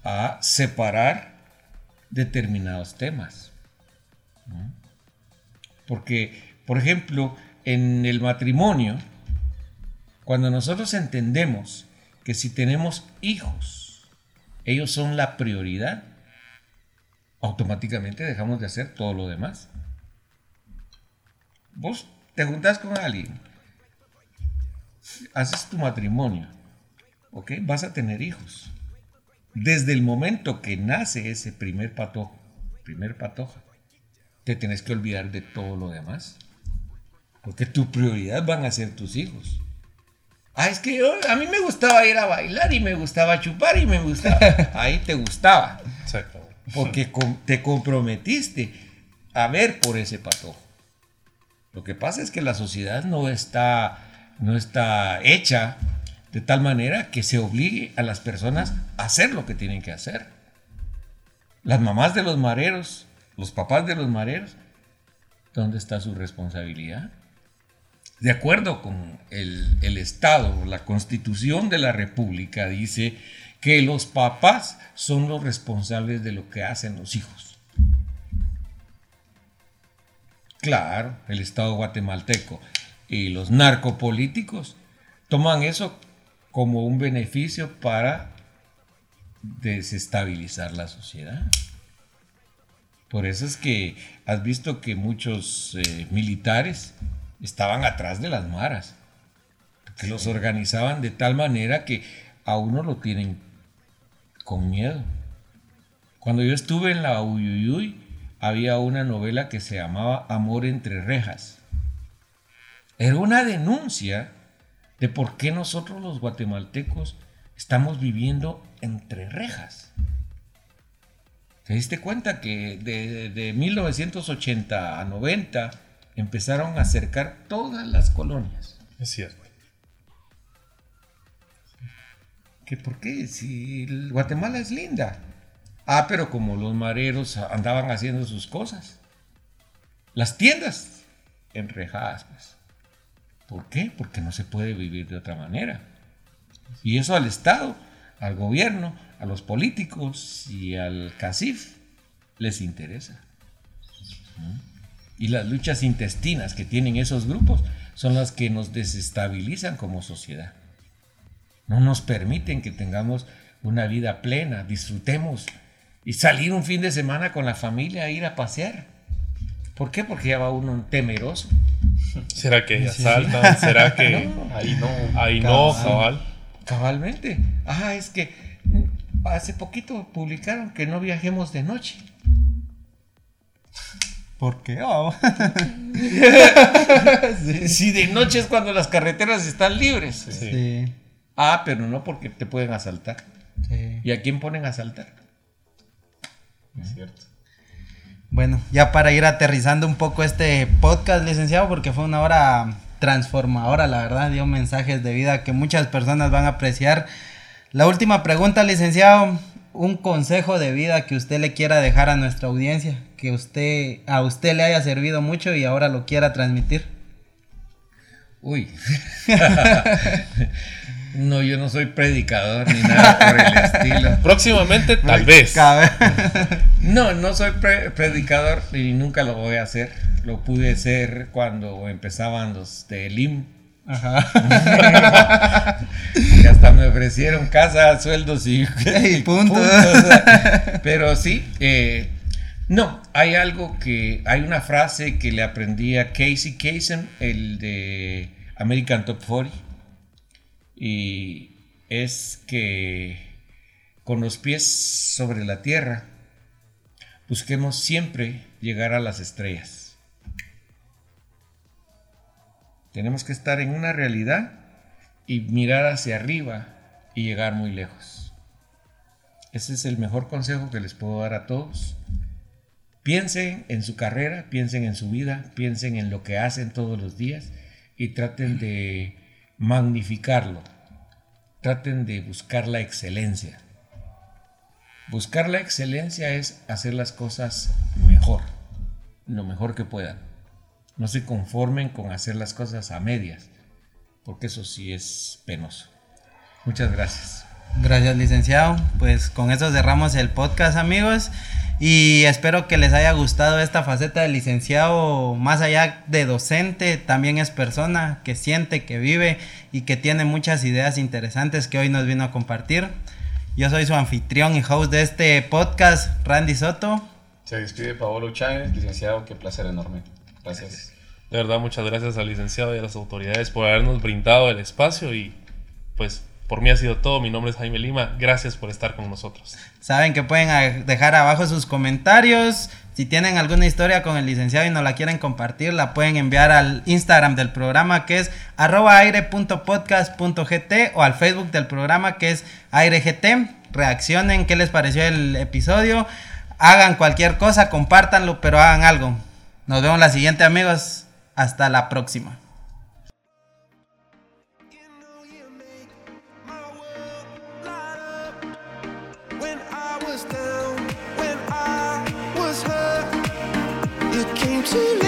a separar determinados temas. Porque, por ejemplo, en el matrimonio, cuando nosotros entendemos que si tenemos hijos, ellos son la prioridad, automáticamente dejamos de hacer todo lo demás. Vos te juntás con alguien, haces tu matrimonio, ¿ok? Vas a tener hijos. Desde el momento que nace ese primer patojo, primer patoja, te tenés que olvidar de todo lo demás. Porque tu prioridad van a ser tus hijos. Ah, es que yo, a mí me gustaba ir a bailar y me gustaba chupar y me gustaba. Ahí te gustaba. Exactamente. Porque te comprometiste a ver por ese patojo. Lo que pasa es que la sociedad no está, no está hecha de tal manera que se obligue a las personas a hacer lo que tienen que hacer. Las mamás de los mareros, los papás de los mareros, ¿dónde está su responsabilidad? De acuerdo con el, el Estado, la Constitución de la República dice que los papás son los responsables de lo que hacen los hijos. Claro, el Estado guatemalteco y los narcopolíticos toman eso como un beneficio para desestabilizar la sociedad. Por eso es que has visto que muchos eh, militares estaban atrás de las maras, que los organizaban de tal manera que a uno lo tienen con miedo. Cuando yo estuve en la Uyuyuy, había una novela que se llamaba Amor entre rejas. Era una denuncia de por qué nosotros los guatemaltecos estamos viviendo entre rejas. ¿Te diste cuenta que de, de 1980 a 90 empezaron a acercar todas las colonias? Es cierto. ¿Que por qué? Si Guatemala es linda. Ah, pero como los mareros andaban haciendo sus cosas. Las tiendas enrejadas, pues. ¿Por qué? Porque no se puede vivir de otra manera. Y eso al Estado, al gobierno, a los políticos y al CACIF les interesa. Y las luchas intestinas que tienen esos grupos son las que nos desestabilizan como sociedad. No nos permiten que tengamos una vida plena, disfrutemos y salir un fin de semana con la familia a ir a pasear. ¿Por qué? Porque ya va uno temeroso. ¿Será que asaltan? ¿Será que No. ahí no? Ahí no, Cabal. cabal. Cabalmente. Ah, es que hace poquito publicaron que no viajemos de noche. ¿Por qué? Oh. Si de noche es cuando las carreteras están libres. Sí. Sí, Ah, pero no porque te pueden asaltar. sí. ¿Y a quién ponen a asaltar? Es cierto. Bueno, ya para ir aterrizando un poco este podcast, licenciado, porque fue una hora transformadora, la verdad, dio mensajes de vida que muchas personas van a apreciar. La última pregunta, licenciado, un consejo de vida que usted le quiera dejar a nuestra audiencia, que usted a usted le haya servido mucho y ahora lo quiera transmitir. Uy. no, yo no soy predicador ni nada por el estilo. Próximamente, tal vez. No, no soy pre- predicador y nunca lo voy a hacer. Lo pude ser cuando empezaban los de LIM. Ajá. ofrecieron casa, sueldos y, Y punto. Pero sí, eh, no, hay algo que, hay una frase que le aprendí a Casey Kasem, el de American Top 40, y es que con los pies sobre la tierra, busquemos siempre llegar a las estrellas. Tenemos que estar en una realidad y mirar hacia arriba y llegar muy lejos. Ese es el mejor consejo que les puedo dar a todos. Piensen en su carrera, piensen en su vida, piensen en lo que hacen todos los días y traten de magnificarlo. Traten de buscar la excelencia. Buscar la excelencia es hacer las cosas mejor, lo mejor que puedan. No se conformen con hacer las cosas a medias, porque eso sí es penoso. Muchas gracias. Gracias, licenciado. Pues con eso cerramos el podcast, amigos. Y espero que les haya gustado esta faceta del licenciado, más allá de docente, también es persona que siente, que vive y que tiene muchas ideas interesantes que hoy nos vino a compartir. Yo soy su anfitrión y host de este podcast, Randy Soto. Se despide Paolo Chávez, licenciado, qué placer enorme. Gracias. De verdad, muchas gracias al licenciado y a las autoridades por habernos brindado el espacio y pues por mí ha sido todo. Mi nombre es Jaime Lima. Gracias por estar con nosotros. Saben que pueden a- dejar abajo sus comentarios. Si tienen alguna historia con el licenciado y no la quieren compartir, la pueden enviar al Instagram del programa que es aire.podcast.gt o al Facebook del programa que es airegt. Reaccionen, qué les pareció el episodio. Hagan cualquier cosa, compártanlo, pero hagan algo. Nos vemos la siguiente amigos. Hasta la próxima. she